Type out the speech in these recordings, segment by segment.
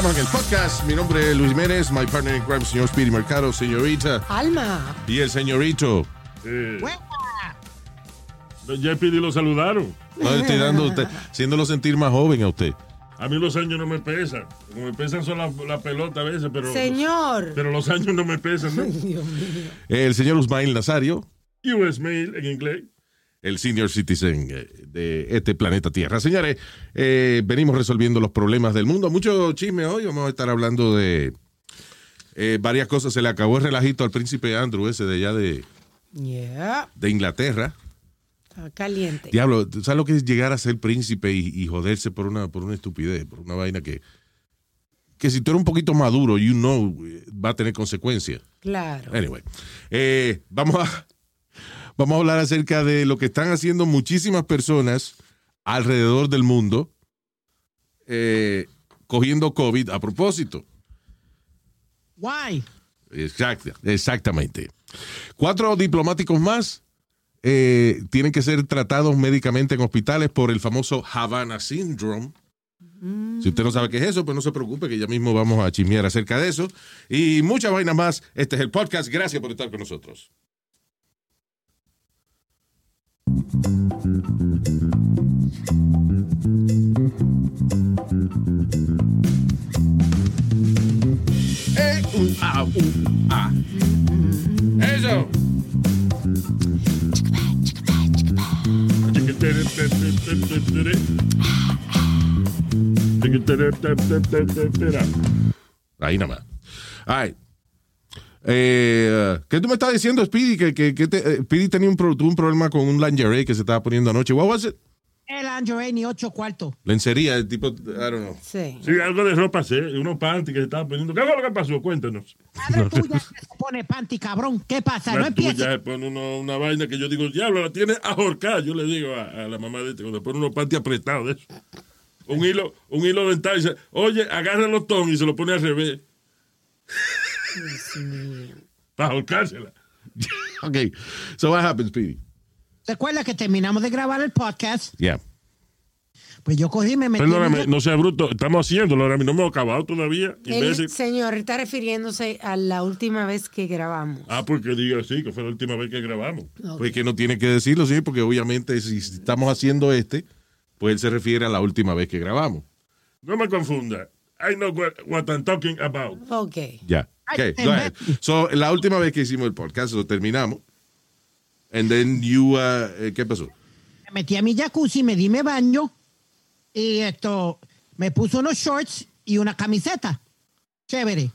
Estamos en el podcast. Mi nombre es Luis Jiménez, my partner in crime, señor Speedy Mercado, señorita. Alma. Y el señorito. Ya Pidi lo saludaron. No le estoy dando, usted, haciéndolo sentir más joven a usted. A mí los años no me pesan. Como me pesan son la, la pelota a veces, pero. Señor. Pero los años no me pesan, ¿no? Dios mío. El señor Usmail Nazario, US Mail en inglés. El senior citizen eh, de este planeta Tierra. Señores, eh, venimos resolviendo los problemas del mundo. Mucho chisme hoy. Vamos a estar hablando de eh, varias cosas. Se le acabó el relajito al príncipe Andrew, ese de allá de, Yeah. de Inglaterra. Está caliente. Diablo, ¿tú ¿sabes lo que es llegar a ser príncipe y, y joderse por una, por una estupidez, por una vaina que, que si tú eres un poquito maduro, you know, va a tener consecuencias? Claro. Anyway, eh, vamos, a, vamos a hablar acerca de lo que están haciendo muchísimas personas alrededor del mundo eh, cogiendo COVID a propósito. Why? Exacta- exactamente. Cuatro diplomáticos más eh, tienen que ser tratados médicamente en hospitales por el famoso Havana Syndrome. Si usted no sabe qué es eso, pues no se preocupe, que ya mismo vamos a chismear acerca de eso. Y muchas vainas más. Este es el podcast. Gracias por estar con nosotros. Eh, un, ah, un, ah. Eso. Ahí nada más. All right. Eh, ¿Qué tú me estás diciendo, Speedy? Que, que, que te- eh, Speedy tenía un, pro- tuvo un problema con un lingerie que se estaba poniendo anoche. What was it? El Angelini ni ocho cuartos. Lencería, el tipo, I don't know. Sí. Sí, algo de ropa, sí, unos panty que se estaban poniendo. ¿Qué fue lo que pasó? Cuéntanos. Madre tuya se pone panty, cabrón. ¿Qué pasa? No La tuya se pone uno- una vaina que yo digo, diablo, la tiene ahorcada. Yo le digo a, a la mamá de este, cuando pone unos panty apretados de eso. Un hilo, un hilo dental y dice, oye, agarra los ton y se lo pone al revés. Para ahorcársela. Ok. So what happened, Speedy? Recuerda que terminamos de grabar el podcast. Yeah. Pues yo cogí y me metí. Perdóname, no sea bruto, estamos haciéndolo ahora no hemos acabado todavía. El señor está refiriéndose a la última vez que grabamos. Ah, porque diga así, que fue la última vez que grabamos. Pues que no tiene que decirlo, sí, porque obviamente si estamos haciendo este, pues él se refiere a la última vez que grabamos. No me confunda. I know what, what I'm talking about. Ok. Ya. Okay, go ahead. So, la última vez que hicimos el podcast lo terminamos. And then you, uh, eh, ¿qué pasó? Me metí a mi jacuzzi, me di mi baño. Y esto, me puso unos shorts y una camiseta. Chévere.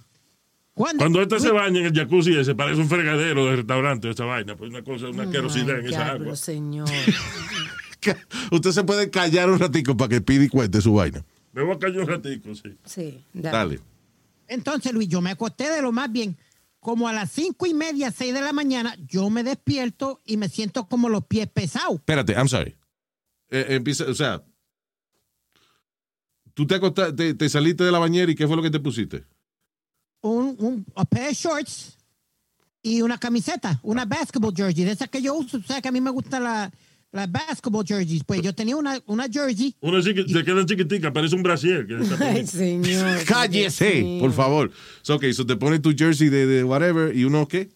Cuando, Cuando este se baña en el jacuzzi ese, parece un fregadero de restaurante, esa vaina. Pues una cosa, una asquerosidad en esa agua. señor. Usted se puede callar un ratico para que Pidi cuente su vaina. Me voy a callar un ratico, sí. Sí. dale. Dale. Entonces, Luis, yo me acosté de lo más bien. Como a las cinco y media, seis de la mañana, yo me despierto y me siento como los pies pesados. Espérate, I'm sorry. Eh, empieza, o sea, tú te acostaste, te, te saliste de la bañera y ¿qué fue lo que te pusiste? Un, un a pair of shorts y una camiseta, una basketball jersey, de esas que yo uso. O sea, que a mí me gustan la- las basketball jerseys. Pues yo tenía una, una jersey. Uno sí que se queda chiquitica, parece un brasier. Que Ay, señor. Cállese, por favor. So, ok, so te pones tu jersey de, de whatever y uno qué?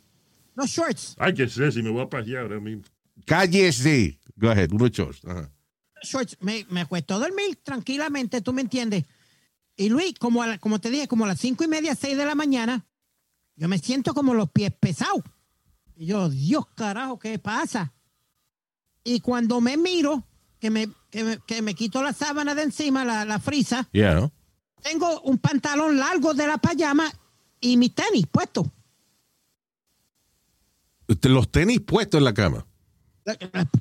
No shorts. Ay, que sé, si me voy a pasear ahora mismo. Cállese. Go ahead, uno shorts. Ajá. shorts, me, me acuesto a dormir tranquilamente, tú me entiendes. Y Luis, como, a la- como te dije, como a las cinco y media, seis de la mañana, yo me siento como los pies pesados. Y yo, Dios carajo, ¿qué pasa? Y cuando me miro, que me, que me, que me quito la sábana de encima, la, la frisa, tengo un pantalón largo de la payama y mis tenis puestos. Los tenis puestos en la cama.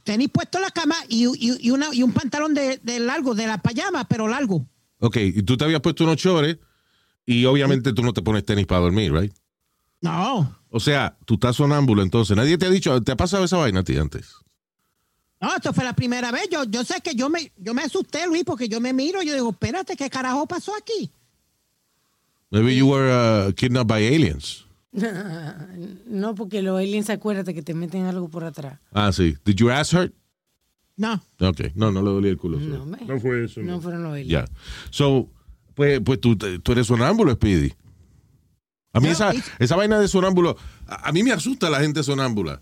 Tenis puestos en la cama y, y- y una, y un pantalón de, de largo, de la payama, pero largo. Ok, y tú te habías puesto unos chores y obviamente tú no te pones tenis para dormir, right? No, O sea, tú estás sonámbulo entonces. Nadie te ha dicho, ¿te ha pasado esa vaina a ti antes? No, esto fue la primera vez. Yo, yo sé que yo me, yo me asusté, Luis, porque yo me miro y yo digo, espérate, ¿qué carajo pasó aquí? Maybe you were uh, kidnapped by aliens. No, porque los aliens, acuérdate que te meten algo por atrás. Ah, sí. Did your ass hurt? No, Ok, no, no le dolía el culo. No, me- No fue eso. no No. fueron los aliens. Ya. So, pues, pues tú, tú eres sonámbulo, Speedy. A mí No, esa, esa vaina de sonámbulo, a, a mí me asusta la gente sonámbula.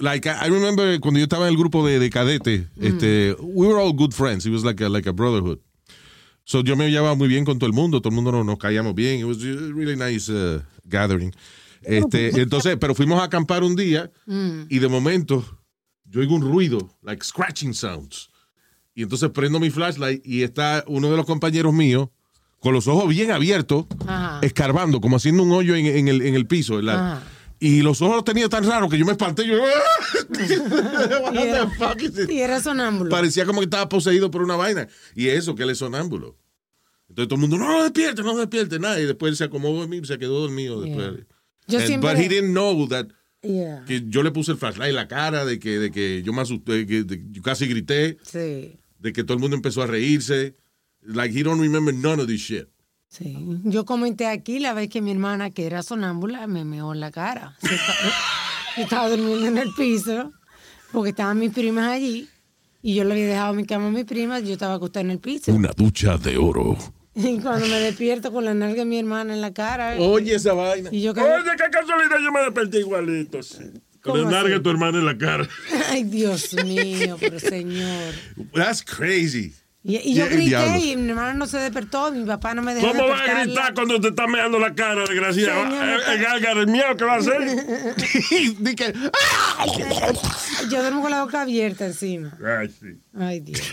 Like, I remember cuando yo estaba en el grupo de, de cadete, este, we were all good friends. It was like a, like a brotherhood. So yo me llevaba muy bien con todo el mundo, todo el mundo nos, nos caíamos bien. It was a really nice uh, gathering. Este, entonces, pero fuimos a acampar un día y de momento yo oigo un ruido, like scratching sounds. Y entonces prendo mi flashlight y está uno de los compañeros míos con los ojos bien abiertos, Ajá. escarbando, como haciendo un hoyo en, en el, en el piso. en la- Ajá. Y los ojos los tenía tan raros que yo me espanté. Yo, Y era, y era sonámbulo. Parecía como que estaba poseído por una vaina. Y eso, que él es sonámbulo. Entonces todo el mundo, no, despierte, no despierte, nada. Y después se acomodó en mí, se quedó dormido después. Yo And- siempre- But he didn't know that Yeah. que yo le puse el flashlight en la cara, de que, de que yo me asusté, que de- yo casi grité, Sí, de que todo el mundo empezó a reírse. Like, he don't remember none of this shit. Sí. Yo comenté aquí la vez que mi hermana, que era sonámbula, me meó en la cara. Se estaba- Yo estaba durmiendo en el piso porque estaban mis primas allí y yo le había dejado mi cama a mis primas y yo estaba acostada en el piso. Una ducha de oro. Y cuando me despierto con la nalga de mi hermana en la cara. Oye esa vaina. Y yo Oye, qué casualidad, yo me desperté igualito. sí. ¿Cómo Le narga así? a tu hermana en la cara. Ay, Dios mío, pero señor. That's crazy. Y, y yo grité diablo. y mi hermana no se despertó, mi papá no me dejó ¿Cómo va a gritar cuando te está meando la cara, desgraciado? Señor, Eh, está- El el miedo que va a hacer. Yo duermo con la boca abierta encima. Ay, sí. Ay, Dios.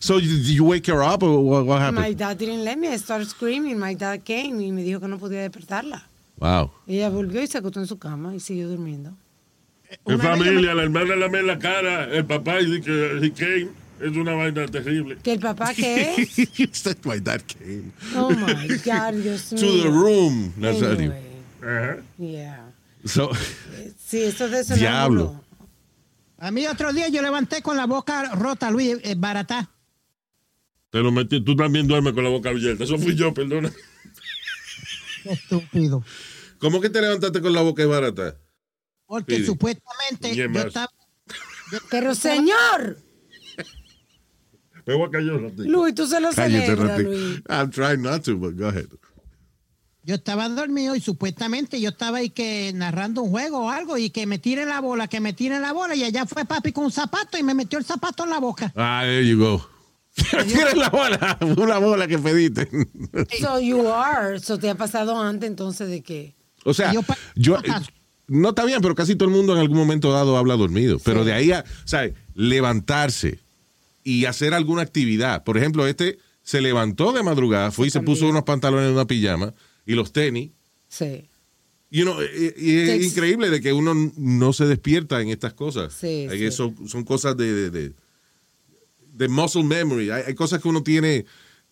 so, did you wake her up or what, what My happened? dad didn't let me. I started screaming. My dad came y me dijo que no podía despertarla. Wow. Ella volvió y se acostó en su cama y siguió durmiendo. En familia, la hermana le mea la cara, el papá y dice que he came. Es una vaina terrible. ¿Que el papá qué es? That's why that came Oh, my God, Dios mío. to the room. Nazario. Anyway, Ajá. yeah. So, Sí, eso de eso Diablo. A mí otro día yo levanté con la boca rota, Luis, eh, baratá. Te lo metí. Tú también duermes con la boca abierta. Eso fui yo, perdona. Estúpido. ¿cómo que te levantaste con la boca barata? Porque supuestamente ¿Quién yo más? estaba... Pero, señor, Me voy a callar un ratito. Luis, tú se lo Cállate, celebras, ratito. Luis. I'm trying not to, but go ahead. Yo estaba dormido y supuestamente yo estaba ahí que narrando un juego o algo y que me tire la bola, que me tire la bola y allá fue papi con un zapato y me metió el zapato en la boca. Ah, there you go. Tienes la bola, una bola que pediste. So you are. So te ha pasado antes entonces de que. O sea, Yo. No está bien, pero casi todo el mundo en algún momento dado habla dormido. Pero de ahí a, ¿sabes? Levantarse y hacer alguna actividad. Por ejemplo, este se levantó de madrugada, fue y se puso unos pantalones y una pijama y los tenis. Sí. You know, y, y es increíble de que uno no se despierta en estas cosas. Sí, Hay sí. que Son, son cosas de, de, de- de muscle memory. Hay, hay cosas que uno tiene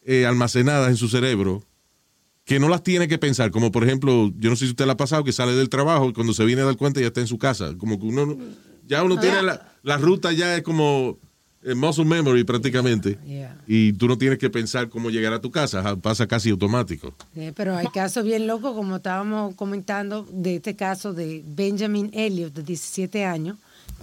eh, almacenadas en su cerebro que no las tiene que pensar. Como por ejemplo, yo no sé si usted le ha pasado que sale del trabajo y cuando se viene a dar cuenta ya está en su casa. Como que uno, no- ya uno tiene la, la ruta ya es como eh, muscle memory prácticamente. Yeah. Y tú no tienes que pensar cómo llegar a tu casa. Pasa casi automático. Sí, pero hay casos bien locos, como estábamos comentando, de este caso de Benjamin Elliot, de 17 años,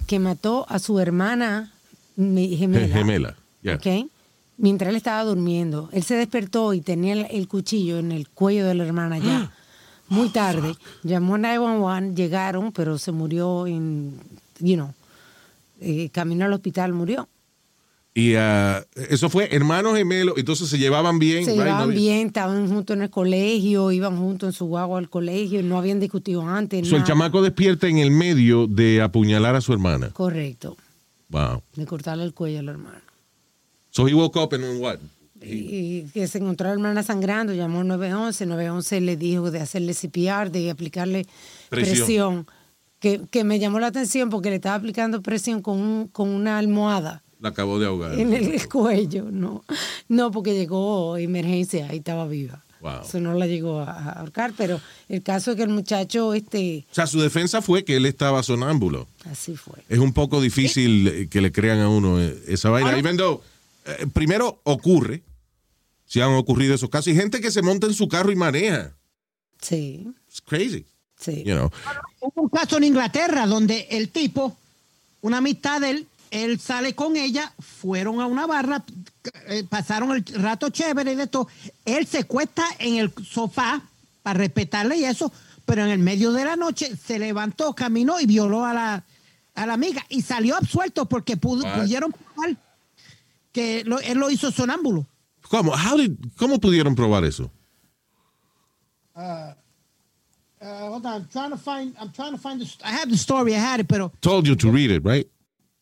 que mató a su hermana me- gemela. Gemela. yeah. ¿ok? Mientras él estaba durmiendo. Él se despertó y tenía el, el cuchillo en el cuello de la hermana ya. Muy tarde. Llamó a 911, llegaron, pero se murió en, you know, eh, camino al hospital murió. Y ah, eso fue hermanos gemelos, entonces se llevaban bien. Se right? No llevaban había- bien, estaban juntos en el colegio, iban juntos en su guagua al colegio, no habían discutido antes. So, el nada. chamaco despierta en el medio de apuñalar a su hermana. Correcto, Wow. de cortarle el cuello a la hermana. So he woke up and what? Y que se encontró a la hermana sangrando, llamó al 911, 911 le dijo de hacerle CPR, de aplicarle Presión. presión, que, que me llamó la atención porque le estaba aplicando presión con, un- con una almohada. La acabó de ahogar. en el cuello, no. No, porque llegó emergencia y estaba viva. Wow. Eso no la llegó a, ahorcar, pero el caso es que el muchacho, este, O sea, su defensa fue que él estaba sonámbulo. así fue. Es un poco difícil eh, que le crean a uno eh, esa vaina. Even though, eh, primero ocurre, si han ocurrido esos casos, y gente que se monta en su carro y maneja. Sí, It's crazy, sí. you know. Hubo un caso en Inglaterra donde el tipo, una amistad de él, él sale con ella, fueron a una barra, eh, pasaron el rato chévere y de todo. Él se cuesta en el sofá para respetarle y eso, pero en el medio de la noche se levantó, caminó y violó a la, a la amiga y salió absuelto porque pudo- pudieron probar que lo- él lo hizo sonámbulo. ¿Cómo? How did- ¿Cómo pudieron probar eso? Uh, hold on, I'm trying to find, I'm trying to find I had the story, I had it, pero Told you to read it, right?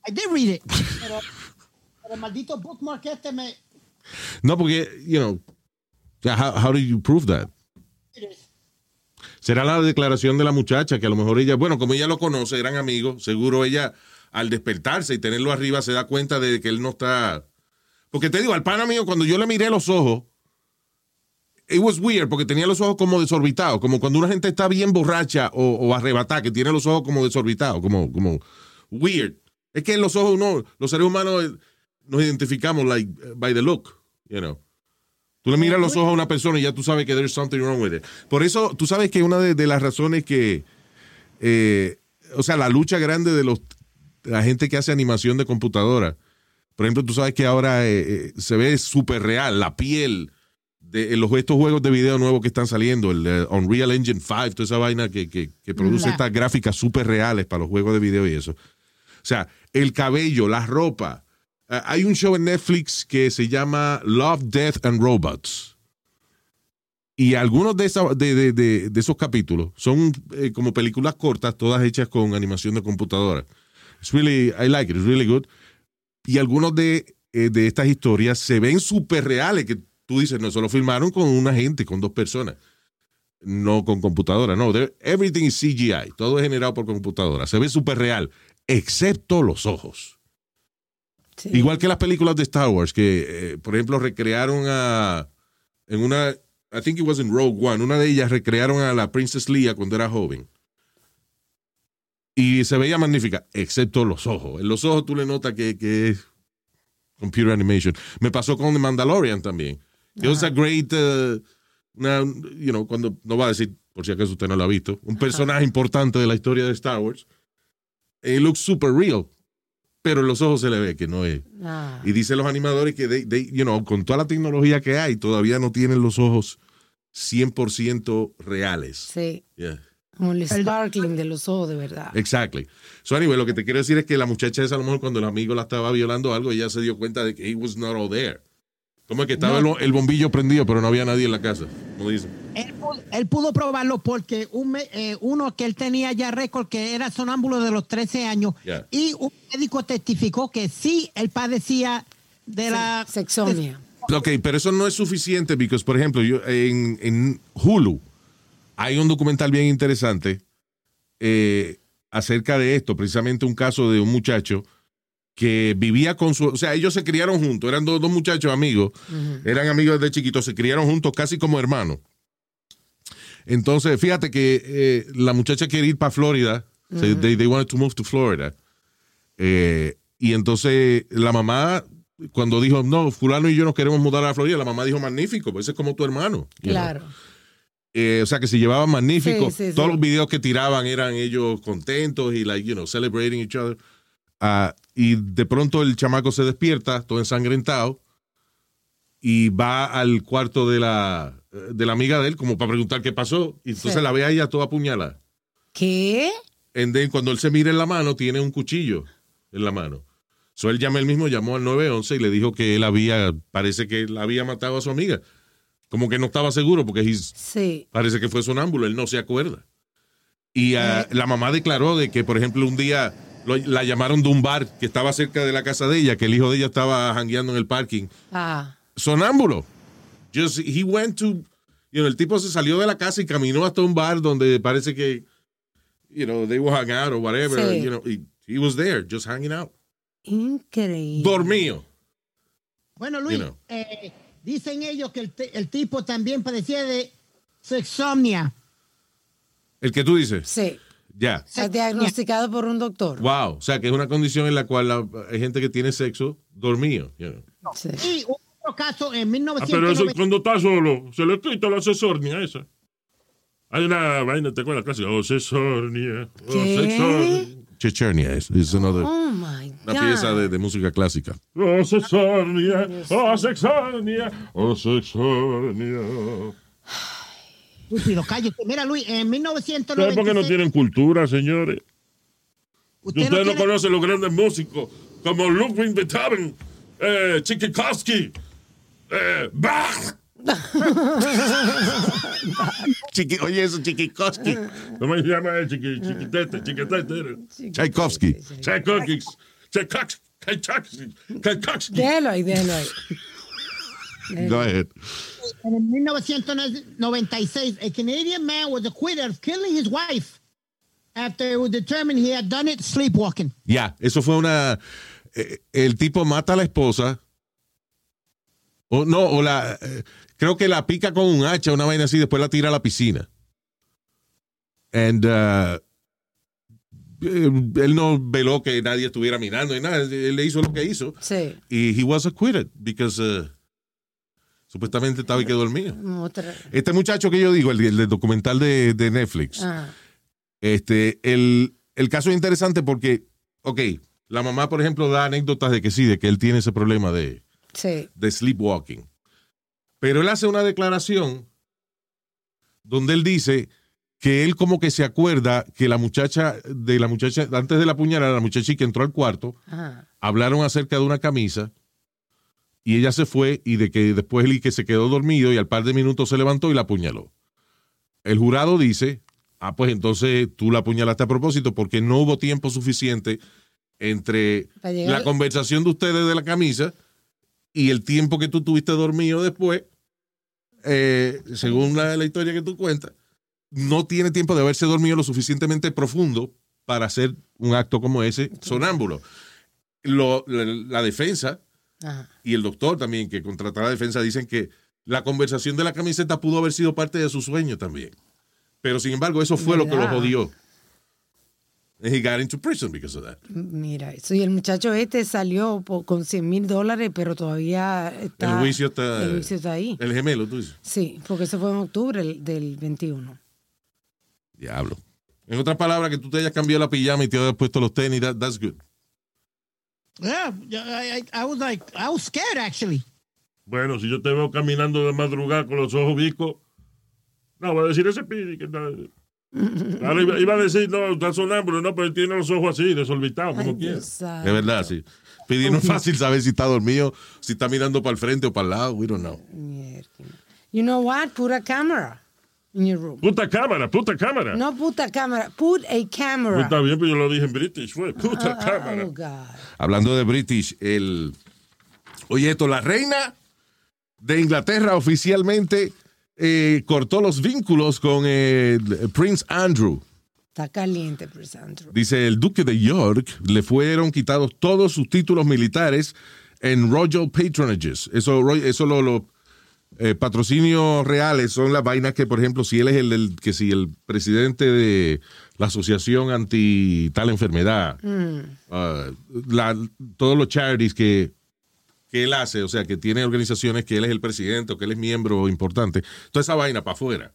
I did read it. Pero, pero el maldito bookmark este me, No, porque, you know, how, how did you prove that? Será la declaración de la muchacha que a lo mejor ella, bueno, como ella lo conoce, eran amigos, seguro ella al despertarse y tenerlo arriba se da cuenta de que él no está. Porque te digo, al pana mío, cuando yo le miré los ojos, it was weird porque tenía los ojos como desorbitados, como cuando una gente está bien borracha o, o arrebatada, que tiene los ojos como desorbitados, como, como weird. Es que en los ojos uno, los seres humanos eh, nos identificamos like by the look, you know. Tú le miras los ojos a una persona y ya tú sabes que there's something wrong with it. Por eso, tú sabes que una de, de las razones que, eh, o sea, la lucha grande de los de la gente que hace animación de computadora, por ejemplo, tú sabes que ahora eh, eh, se ve súper real, la piel de los, estos juegos de video nuevos que están saliendo, el eh, Unreal Engine 5, toda esa vaina que, que, que produce estas gráficas súper reales para los juegos de video y eso. O sea, el cabello, la ropa. Ah, hay un show en Netflix que se llama Love, Death and Robots. Y algunos de, esa- de, de- de- de esos capítulos son eh, como películas cortas, todas hechas con animación de computadora. It's really, I like it, it's really good. Y algunos de, eh, de estas historias se ven súper reales, que tú dices, no, eso lo filmaron con una gente, con dos personas. No con computadora, no. Everything is CGI. Todo es generado por computadora. Se ve súper real, excepto los ojos. sí. Igual que las películas de Star Wars, que, eh, por ejemplo, recrearon a. En una. I think it was in Rogue One. Una de ellas recrearon a la Princess Leia cuando era joven. Y se veía magnífica, excepto los ojos. En los ojos tú le notas que, que es computer animation. Me pasó con The Mandalorian también. Was a great. uh, una- you know, cuando. No va a decir, por si acaso usted no lo ha visto. Un personaje importante de la historia de Star Wars. It looks super real. Pero en los ojos se le ve que no es. Ah, Y dicen los animadores que, they- they, you know, con toda la tecnología que hay, todavía no tienen los ojos 100% reales. sí. Yeah, Como el sparkling de los ojos, de verdad. exactly. So anyway, lo que te quiero decir es que la muchacha esa, a lo mejor cuando el amigo la estaba violando o algo, ella se dio cuenta de que he was not all there. Como que estaba el, el bombillo prendido, pero no había nadie en la casa. Como dicen. Él pudo, él pudo probarlo porque un eh, uno que él tenía ya récord que era sonámbulo de los 13 años Ya. y un médico testificó que sí, él padecía de la... Sexomia. Ok, pero eso no es suficiente, porque, por ejemplo, yo, en, en Hulu hay un documental bien interesante eh, acerca de esto, precisamente un caso de un muchacho que vivía con su, o sea, ellos se criaron juntos, eran dos, dos muchachos amigos, eran amigos desde chiquitos, se criaron juntos casi como hermanos. Entonces, fíjate que eh, la muchacha quiere ir para Florida, they, they wanted to move to Florida. Eh, y entonces la mamá, cuando dijo, no, fulano y yo nos queremos mudar a Florida, la mamá dijo, magnífico, pues ese es como tu hermano. you know. Eh, o sea, que se llevaban magnífico. Sí, sí, Todos sí. los videos que tiraban eran ellos contentos y, like, you know, celebrating each other. Ah, y de pronto el chamaco se despierta, todo ensangrentado, y va al cuarto de la, de la amiga de él, como para preguntar qué pasó. Y entonces la ve a ella toda apuñalada. ¿Qué? And then, cuando él se mira en la mano, tiene un cuchillo en la mano. So él llama él mismo, llamó al 911 y le dijo que él había, parece que él había matado a su amiga. Como que no estaba seguro porque Sí. parece que fue sonámbulo, él no se acuerda. Y ah, la mamá declaró de que, por ejemplo, un día lo- la llamaron de un bar que estaba cerca de la casa de ella, que el hijo de ella estaba jangueando en el parking. Ah, Sonámbulo. Just, he went to, you know, el tipo se salió de la casa y caminó hasta un bar donde parece que, you know, they were hanging out or whatever, Sí. you know, he was there, just hanging out. Increíble. Dormido. Bueno, Luis, You know. eh, dicen ellos que el, el tipo también padecía de sexomnia. El que tú dices. Sí. Ya. Está diagnosticado por un doctor. Wow. O sea, que es una condición en la cual la- hay gente que tiene sexo dormido. you know. Sí. Y otro caso en Ah, pero eso 1990. cuando está solo, se le quita la asesornia esa. Hay una vaina, ¿te acuerdas? Casi, oh, sesornia, oh. Chechenia es, es another- Oh my Una pieza de, de música clásica. Oh, sesornia, oh, sexornia, oh, sexornia. Estúpido, cállate. Mira, Luis, en ¿Saben 1996. por qué no tienen cultura, señores? usted Ustedes no no, tiene- conocen los grandes músicos como Ludwig Beethoven, eh, Tchaikovsky, eh, Bach. Chiqui, oye, eso, Chiquikoski. ¿Cómo se llama el chiqui, chiquitete? Chiquitete. era? Tchaikovsky. Tchaikovsky. Déjalo ahí, ahí. Go ahead. En 1996, a Canadian man was acquitted of killing his wife after it was determined he had done it sleepwalking. Ya, eso fue una. eh, el tipo mata a la esposa. O no, o la. eh, creo que la pica con un hacha, una vaina así, después la tira a la piscina. And. uh, él no veló que nadie estuviera mirando y nada. Él le hizo lo que hizo. Sí. Y he was acquitted because. uh, supuestamente estaba y quedó dormido. Otra. Este muchacho que yo digo, el, documental de, de Netflix. Ah, Este, el, el caso es interesante porque, ok, la mamá, por ejemplo, da anécdotas de que sí, de que él tiene ese problema de, sí. de sleepwalking. Pero él hace una declaración donde él dice que él como que se acuerda que la muchacha, de la muchacha, antes de la puñalada, la muchacha que entró al cuarto, Ajá. hablaron acerca de una camisa y ella se fue y de que después él y que se quedó dormido y al par de minutos se levantó y la apuñaló. El jurado dice, ah, pues entonces tú la apuñalaste a propósito porque no hubo tiempo suficiente entre llegar- la conversación de ustedes de la camisa y el tiempo que tú tuviste dormido después, eh, según la, la historia que tú cuentas, no tiene tiempo de haberse dormido lo suficientemente profundo para hacer un acto como ese sonámbulo. Lo- la, la defensa Ajá. y el doctor también que contrató la defensa dicen que la conversación de la camiseta pudo haber sido parte de su sueño también. Pero sin embargo, eso fue lo que lo jodió. And he got into prison because of that. Mira, eso. Y el muchacho este salió con 100 mil dólares, pero todavía está. el juicio está. El juicio está ahí. El gemelo, tú dices. Sí, porque eso fue en octubre el- del 21. Diablo. En otras palabras, que tú te hayas cambiado la pijama y te hayas puesto los tenis, that- that's good. Yeah, I, I, I was like, I was scared actually. Bueno, si yo te veo caminando de madrugada con los ojos vicos, no, voy a decir ese pidi que está... Ahora iba, iba a decir, no, está sonámbulo, no, pero él tiene los ojos así, desorbitados, como quiera. Es verdad, sí. Pidiendo es fácil saber si está dormido, si está mirando para el frente o para el lado. We don't know. You know what? Put a camera in your room. Puta cámara, puta cámara. No puta cámara, put a camera. está bien, pero yo lo dije en British, fue puta cámara. Oh, God. Hablando de British, el. Oye, esto, la reina de Inglaterra oficialmente eh, cortó los vínculos con eh, Prince Andrew. Está caliente, Prince Andrew. Dice el duque de York le fueron quitados todos sus títulos militares en Royal Patronages. Eso, eso lo, lo, eh, patrocinios reales son las vainas que, por ejemplo, si él es el, el- que si el presidente de la asociación anti tal enfermedad, ah, la- todos los charities que, que él hace, o sea, que tiene organizaciones que él es el presidente o que él es miembro importante, toda esa vaina para afuera.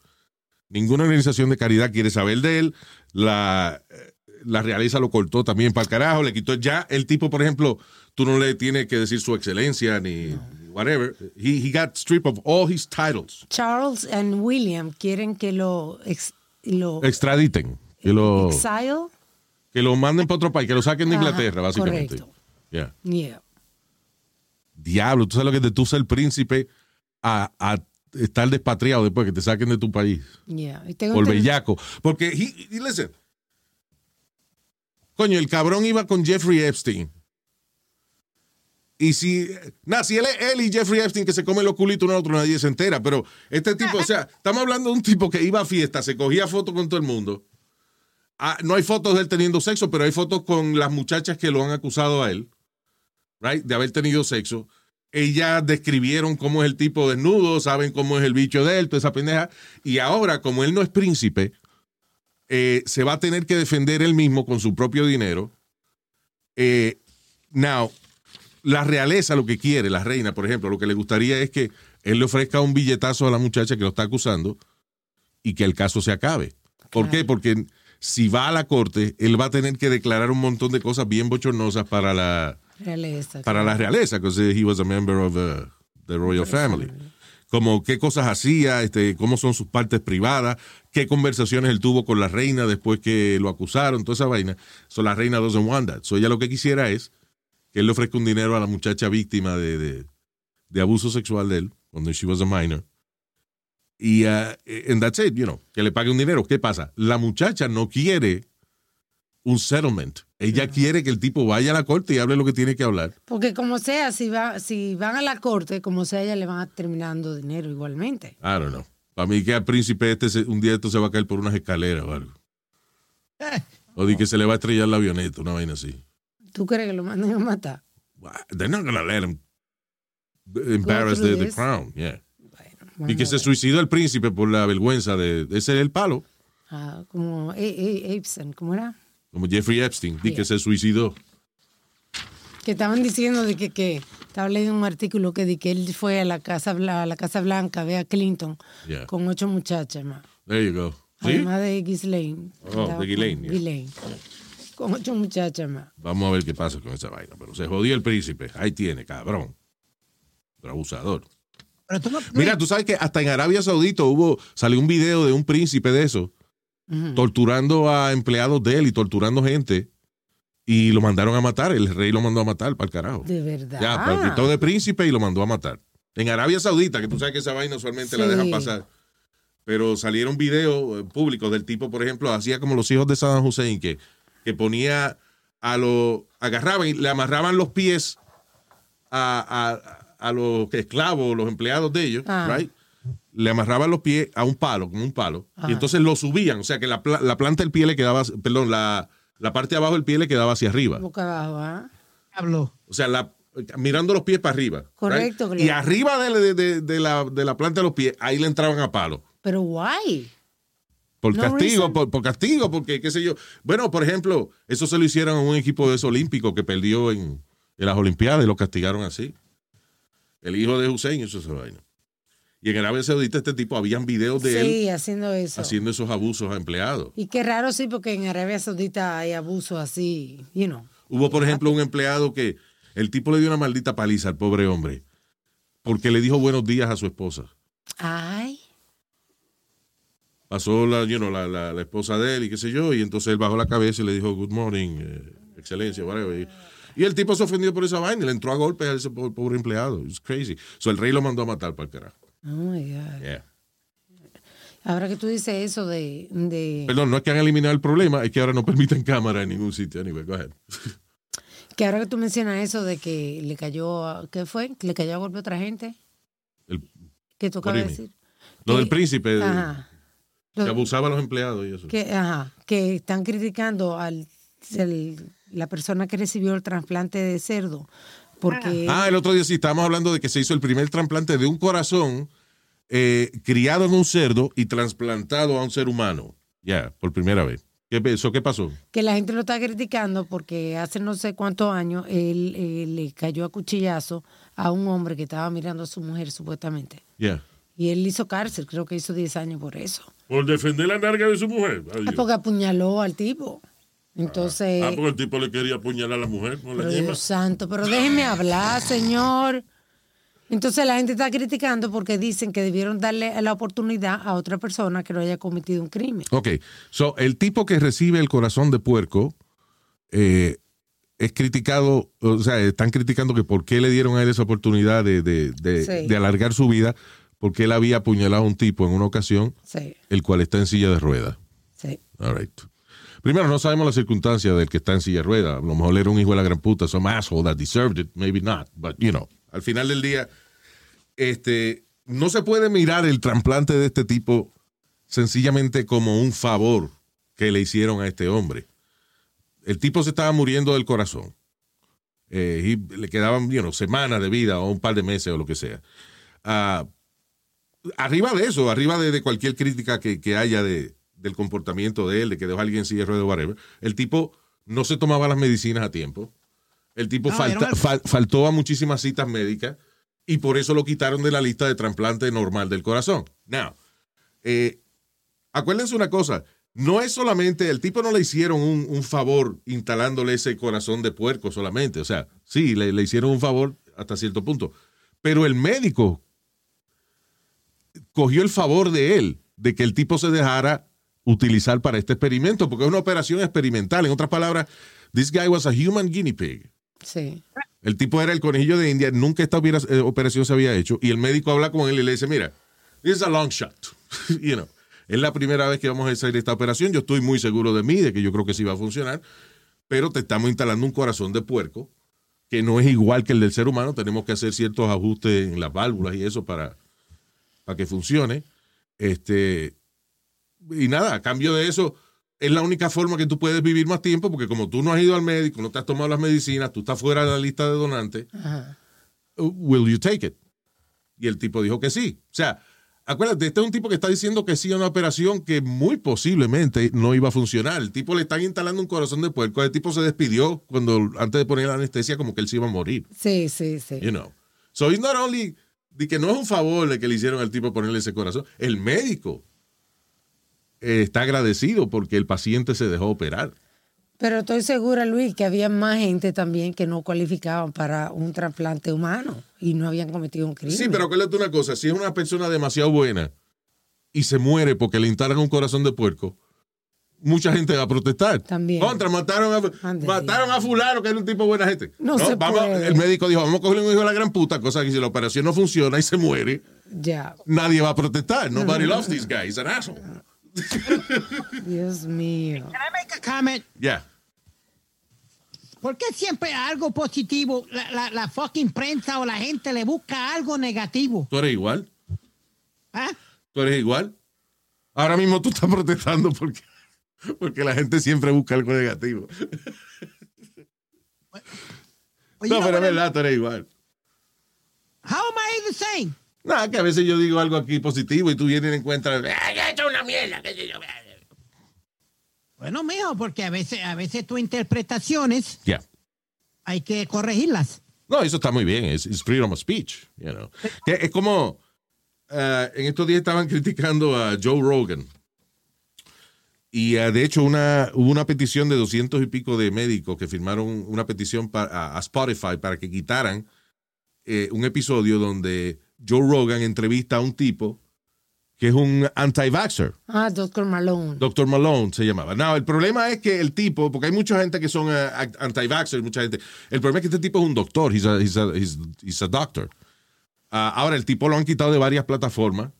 Ninguna organización de caridad quiere saber de él. La, eh, la realeza lo cortó también para el carajo, le quitó ya el tipo, por ejemplo, tú no le tienes que decir su excelencia ni whatever. He, he got stripped of all his titles. Charles and William quieren que lo, ex- lo Extraditen, que lo, exile. que lo manden para otro país, que lo saquen de Ajá, Inglaterra, básicamente. correcto. Yeah. Yeah. Diablo, tú sabes lo que es de tú ser príncipe a, a estar despatriado después que te saquen de tu país. Yeah. Y tengo Por bellaco. Porque, he, he- listen, coño, el cabrón iba con Jeffrey Epstein. Y si, nada, si él él y Jeffrey Epstein que se come los culitos uno al otro, nadie se entera. Pero este tipo, o sea, estamos hablando de un tipo que iba a fiestas, se cogía fotos con todo el mundo. Ah, no hay fotos de él teniendo sexo, pero hay fotos con las muchachas que lo han acusado a él. right, de haber tenido sexo. Ellas describieron cómo es el tipo desnudo, saben cómo es el bicho de él, toda esa pendeja. Y ahora, como él no es príncipe, eh, se va a tener que defender él mismo con su propio dinero. Eh, now, la realeza lo que quiere, la reina, por ejemplo, lo que le gustaría es que él le ofrezca un billetazo a la muchacha que lo está acusando y que el caso se acabe. ¿Por qué? Porque si va a la corte, él va a tener que declarar un montón de cosas bien bochornosas para la, Realeza. para la realeza, porque he was a member of uh, the royal family. Como qué cosas hacía, este, cómo son sus partes privadas, qué conversaciones él tuvo con la reina después que lo acusaron, toda esa vaina. So, la reina doesn't want that. So, ella lo que quisiera es que él le ofrezca un dinero a la muchacha víctima de, de, de abuso sexual de él, cuando she was a minor. Y uh, and that's it, you know, que le pague un dinero. ¿Qué pasa? La muchacha no quiere un settlement. Ella quiere que el tipo vaya a la corte y hable lo que tiene que hablar. Porque como sea, si, va, si van a la corte, como sea, ella le van a terminando dinero igualmente. I don't know. Para mí que al príncipe este se- un día esto se va a caer por unas escaleras o algo. O di que se le va a estrellar la avioneta, una vaina así. ¿Tú crees que lo manden a matar? They're not gonna let him embarrass the, the crown, yeah. Bueno, Y que se suicidó el príncipe por la vergüenza de, de ser el palo, Ah, como A- A- Epstein, ¿cómo era? como Jeffrey Epstein, y que Yeah. se suicidó. Que estaban diciendo de que, que estaba leyendo un artículo que, de que él fue a la Casa, a la Casa Blanca, ve a Clinton, Yeah. con ocho muchachas más. There you go. ¿Sí? Además de Ghislaine. Oh, de Ghislaine, yeah. Ghislaine. Con ocho muchachas más. Vamos a ver qué pasa con esa vaina. Pero se jodió el príncipe. Ahí tiene, cabrón. Pero abusador. Pero tú no- Mira, tú sabes que hasta en Arabia Saudita hubo, salió un video de un príncipe de eso, torturando a empleados de él y torturando gente. Y lo mandaron a matar. El rey lo mandó a matar para el carajo. De verdad. Ya, quitó de príncipe y lo mandó a matar. En Arabia Saudita, que tú sabes que esa vaina usualmente la dejan pasar. Pero salieron videos eh, públicos del tipo, por ejemplo, hacía como los hijos de Saddam Hussein, que, que ponía a los. agarraban y le amarraban los pies a, a, a los esclavos, los empleados de ellos, Ah. right? Le amarraban los pies a un palo, como un palo, Ajá. y entonces lo subían, o sea que la, la planta del pie le quedaba, perdón, la, la parte de abajo del pie le quedaba hacia arriba. Boca abajo, ¿ah? O sea, la, mirando los pies para arriba. Correcto, right? Y arriba de, de- de- de la, de la planta de los pies, ahí le entraban a palo. Pero guay. Por No castigo, por, por castigo, porque qué sé yo. Bueno, por ejemplo, eso se lo hicieron a un equipo de esos olímpicos que perdió en, en las Olimpiadas y lo castigaron así. El hijo de Hussein hizo esa vaina. Y en Arabia Saudita este tipo, habían videos de él Sí, haciendo eso. haciendo esos abusos a empleados. Y qué raro, sí, porque en Arabia Saudita hay abuso así, you know. Hubo, por ejemplo, un empleado que el tipo le dio una maldita paliza al pobre hombre porque le dijo buenos días a su esposa. Ay, Pasó la, you know, la, la- la esposa de él y qué sé yo, y entonces él bajó la cabeza y le dijo good morning, eh, excelencia, whatever. Y, y el tipo se ofendió por esa vaina y le entró a golpes a ese po- pobre empleado. It's crazy. So el rey lo mandó a matar para el carajo. oh my God. Yeah. Ahora que tú dices eso de, de Perdón, no es que han eliminado el problema, es que ahora no permiten cámara en ningún sitio. Anyway, go ahead. que ahora que tú mencionas eso de que le cayó, a- ¿qué fue? Que le cayó a golpe a otra gente. El- ¿Qué you decir? Lo Que- del príncipe, Ajá. Que abusaba a los empleados y eso. que, ajá, que están criticando al el- la persona que recibió el trasplante de cerdo. Porque Ah, el otro día sí estábamos hablando de que se hizo el primer trasplante de un corazón eh, criado en un cerdo y trasplantado a un ser humano. Ya, por primera vez. ¿Qué, ¿Eso qué pasó? que la gente lo está criticando porque hace no sé cuántos años él, eh, le cayó a cuchillazo a un hombre que estaba mirando a su mujer supuestamente. Ya. Y él hizo cárcel, creo que hizo 10 años por eso. Por defender la narga de su mujer. Adiós. Ah, porque apuñaló al tipo. Entonces, Ah, porque el tipo le quería apuñalar a la mujer con la pero. Dios santo, pero déjeme hablar, señor. Entonces la gente está criticando porque dicen que debieron darle la oportunidad a otra persona que no haya cometido un crimen. Ok, so el tipo que recibe el corazón de puerco eh, es criticado, o sea, están criticando que por qué le dieron a él esa oportunidad de, de- de- Sí. de alargar su vida, porque él había apuñalado a un tipo en una ocasión, Sí, el cual está en silla de ruedas. sí. All right. Primero, no sabemos las circunstancias del que está en silla de ruedas. A lo mejor era un hijo de la gran puta, some asshole that deserved it, maybe not, but you know, al final del día, este, no se puede mirar el trasplante de este tipo sencillamente como un favor que le hicieron a este hombre. El tipo se estaba muriendo del corazón Eh, y le quedaban you know, semanas de vida o un par de meses o lo que sea. Ah, arriba de eso, arriba de, de cualquier crítica que, que haya de, del comportamiento de él, de que dejó a alguien sin de whatever, el tipo no se tomaba las medicinas a tiempo. El tipo No, falta- era una- fal- faltó a muchísimas citas médicas y por eso lo quitaron de la lista de trasplante normal del corazón. Now, eh, acuérdense una cosa, no es solamente, el tipo no le hicieron un, un favor instalándole ese corazón de puerco solamente, o sea, sí, le, le hicieron un favor hasta cierto punto, pero el médico cogió el favor de él, de que el tipo se dejara utilizar para este experimento, porque es una operación experimental. En otras palabras, this guy was a human guinea pig. Sí. El tipo era el conejillo de India, nunca esta eh, operación se había hecho, y el médico habla con él y le dice, mira, this is a long shot. you know, es la primera vez que vamos a hacer esta operación, yo estoy muy seguro de mí, de que yo creo que sí va a funcionar, pero te estamos instalando un corazón de puerco, que no es igual que el del ser humano, tenemos que hacer ciertos ajustes en las válvulas y eso para, para que funcione. Este, y nada, a cambio de eso, es la única forma que tú puedes vivir más tiempo, porque como tú no has ido al médico, no te has tomado las medicinas, tú estás fuera de la lista de donantes, Ajá. will you take it? Y el tipo dijo que sí. O sea, acuérdate, este es un tipo que está diciendo que sí a una operación que muy posiblemente no iba a funcionar. El tipo le están instalando un corazón de puerco, el tipo se despidió cuando antes de poner la anestesia como que él se iba a morir, Sí, sí, sí. you know. So it's not only de que no es un favor de que le hicieron al tipo ponerle ese corazón, el médico eh, está agradecido porque el paciente se dejó operar. Pero estoy segura, Luis, que había más gente también que no cualificaban para un trasplante humano y no habían cometido un crimen. Sí, pero acuérdate una cosa, si es una persona demasiado buena y se muere porque le instalan un corazón de puerco, mucha gente va a protestar. También. Contra, mataron a, mataron a fulano, que era un tipo de buena gente. No se vamos, puede. El médico dijo, vamos a cogerle un hijo de la gran puta, cosa que si la operación no funciona y se muere, Ya, nadie va a protestar. Nobody loves this guy, he's an asshole. Dios mío. Can I make a comment? Yeah. ¿Por qué siempre algo positivo, la, la, la fucking prensa o la gente le busca algo negativo? ¿Tú eres igual? ¿Ah? ¿Tú eres igual? Ahora mismo tú estás protestando porque, porque la gente siempre busca algo negativo. Well, No, pero es verdad, tú eres igual. How am I the same? Nada, que a veces yo digo algo aquí positivo y tú vienes y encuentras, "Ay, esto es una mierda, qué sé yo. Bueno, mijo, porque a veces, a veces tus interpretaciones Ya. hay que corregirlas. No, eso está muy bien, es freedom of speech, you know. Que es como, eh, en estos días estaban criticando a Joe Rogan. Y eh, de hecho una, hubo una petición de doscientos y pico de médicos que firmaron una petición pa- a, a Spotify para que quitaran eh, un episodio donde Joe Rogan entrevista a un tipo que es un anti-vaxxer. Ah, Doctor Malone. Dr. Malone se llamaba. No, el problema es que el tipo, porque hay mucha gente que son eh, anti-vaxxers, mucha gente. El problema es que este tipo es un doctor, he's a, he's a- he's- he's a doctor. Ah, ahora, el tipo lo han quitado de varias plataformas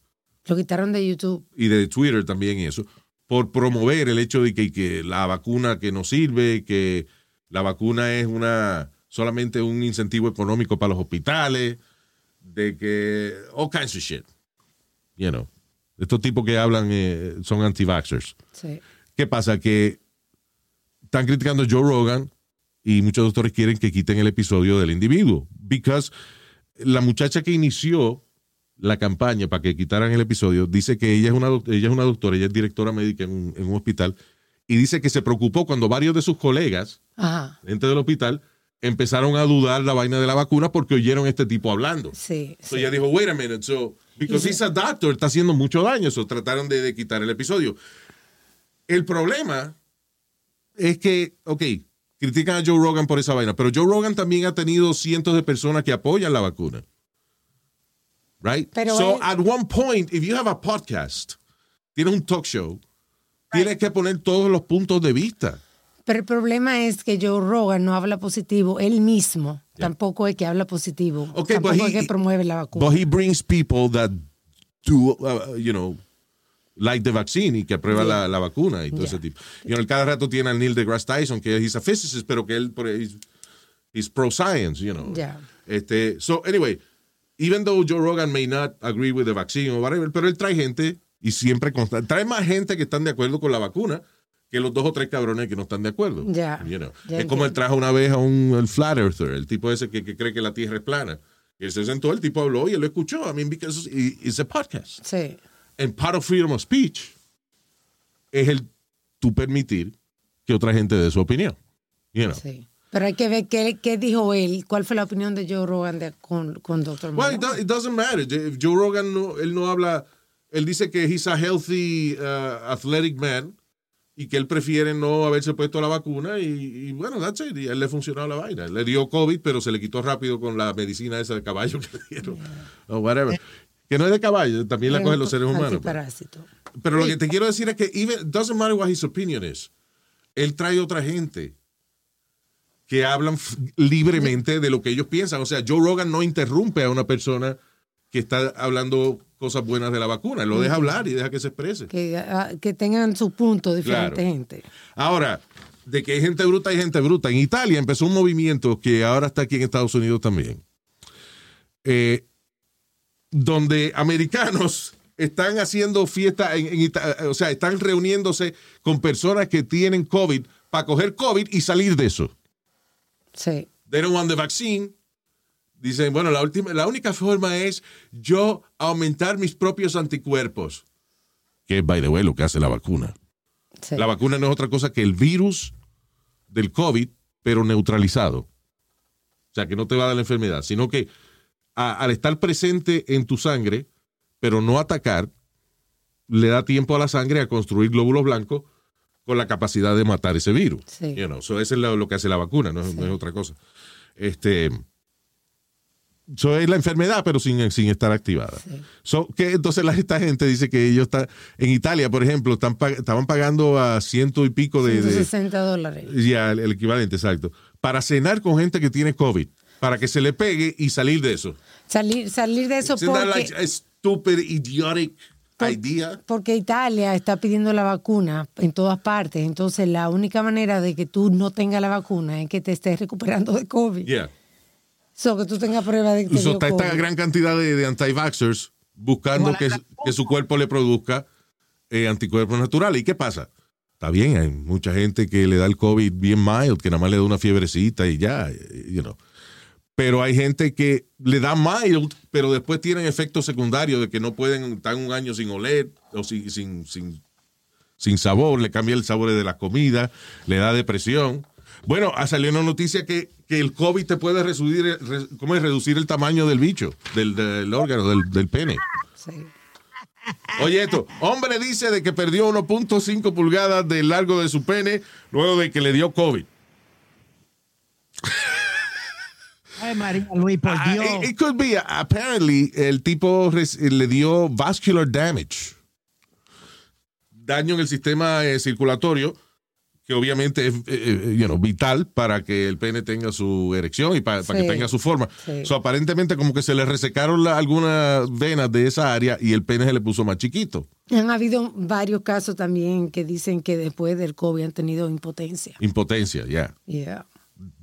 Lo quitaron de YouTube. y de Twitter también y eso, por promover el hecho de que, que la vacuna que no sirve, que la vacuna es una solamente un incentivo económico para los hospitales, de que all kinds of shit. You know. Estos tipos que hablan eh, son anti-vaxxers. Sí. ¿Qué pasa? Que están criticando a Joe Rogan y muchos doctores quieren que quiten el episodio del individuo. Because la muchacha que inició la campaña para que quitaran el episodio dice que ella es una, ella es una doctora, ella es directora médica en un, en un hospital y dice que se preocupó cuando varios de sus colegas, Ajá. dentro del hospital, empezaron a dudar la vaina de la vacuna porque oyeron a este tipo hablando. Sí. So sí. ella dijo, wait a minute, so, because he's a doctor, está haciendo mucho daño, so trataron de, de quitar el episodio. El problema es que, ok, critican a Joe Rogan por esa vaina, pero Joe Rogan también ha tenido cientos de personas que apoyan la vacuna. Right? Pero so él- at one point, if you have a podcast, tienes un talk show, tienes que poner todos los puntos de vista. Pero el problema es que Joe Rogan no habla positivo él mismo. Tampoco es que habla positivo. Ok, Tampoco but es he- que promueve la vacuna. But he brings people that do, uh, you know, like the vaccine y que aprueba Yeah. la, la vacuna y todo Yeah. ese tipo. Y en el cada rato tiene al Neil deGrasse Tyson, que es a physicist, pero que él por- he's, he's pro science, you know. Yeah. Este, so anyway, even though Joe Rogan may not agree with the vaccine or whatever, pero él trae gente y siempre consta- trae más gente que están de acuerdo con la vacuna que los dos o tres cabrones que no están de acuerdo. Ya, You know. ya es como él trajo una vez a un el flat earther, el tipo ese que, que cree que la tierra es plana. Y él se sentó, el tipo habló y él lo escuchó. I mean, because it's a podcast. Sí. And part of freedom of speech es el tú permitir que otra gente dé su opinión. You know. Sí. Pero hay que ver qué, qué dijo él, cuál fue la opinión de Joe Rogan de- con, con Dr. Well, it, do- it doesn't matter. If Joe Rogan, no, él no habla, él dice que he's a healthy, uh, athletic man y que él prefiere no haberse puesto la vacuna y, y bueno, that's it. Y a él le funcionó la vaina. Le dio COVID, pero se le quitó rápido con la medicina esa de caballo que le dieron. O whatever. Que no es de caballo, también la cogen los seres humanos. pues. antiparásito. Pero lo que te quiero decir es que even doesn't matter what his opinion is. Él trae otra gente que hablan libremente de lo que ellos piensan. O sea, Joe Rogan no interrumpe a una persona que está hablando cosas buenas de la vacuna. Lo deja hablar y deja que se exprese. Que, ah, que tengan su punto diferente Claro. gente. Ahora, de que hay gente bruta, hay gente bruta. En Italia empezó un movimiento que ahora está aquí en Estados Unidos también. eh, donde americanos están haciendo fiesta, en, o sea, están reuniéndose con personas que tienen COVID para coger COVID y salir de eso. Sí. They don't want the vaccine. Dicen, bueno, la, última, la única forma es yo aumentar mis propios anticuerpos. Que es, by the way, lo que hace la vacuna. sí. La vacuna no es otra cosa que el virus del COVID, pero neutralizado. O sea, que no te va a dar la enfermedad, sino que a- al estar presente en tu sangre, pero no atacar, le da tiempo a la sangre a construir glóbulos blancos con la capacidad de matar ese virus. Sí. You know, so eso es lo, lo que hace la vacuna, no, es- no es otra cosa. Este, eso es la enfermedad, pero sin, sin estar activada. So, que entonces la, esta gente dice que ellos están, en Italia, por ejemplo, están, estaban pagando a ciento y pico de, de 160 dólares. ya, el, el equivalente, exacto, para cenar con gente que tiene COVID, para que se le pegue y salir de eso. Salir, salir de eso Isn't that porque, like a stupid, idiotic Por- idea? porque Italia está pidiendo la vacuna en todas partes. Entonces, la única manera de que tú no tengas la vacuna es que te estés recuperando de COVID. Yeah. So, que tú tengas prueba de que te So, está esta COVID. gran cantidad de, de anti-vaxxers buscando que, que su cuerpo le produzca eh, anticuerpos naturales. ¿Y qué pasa? Está bien, hay mucha gente que le da el COVID bien mild, que nada más le da una fiebrecita y ya, eh, you know. Pero hay gente que le da mild, pero después tienen efectos secundarios de que no pueden estar un año sin oler o sin, sin, sin, sin sabor, le cambia el sabor de la comida, le da depresión. Bueno, ha salido una noticia que, que el COVID te puede reducir, re- ¿cómo es? reducir el tamaño del bicho, del, del órgano, del, del pene. Sí. Oye, esto, hombre dice de que perdió 1.5 pulgadas del largo de su pene luego de que le dio COVID. Ay, María Luis, por Ah, Dios. it, it could be, apparently, el tipo le dio vascular damage. Daño en el sistema eh, circulatorio, que obviamente es eh, eh, you know, vital para que el pene tenga su erección y pa- para Sí. que tenga su forma. Sí. So, aparentemente como que se le resecaron la- algunas venas de esa área y el pene se le puso más chiquito. Han habido varios casos también que dicen que después del COVID han tenido impotencia. Impotencia, ya. Yeah.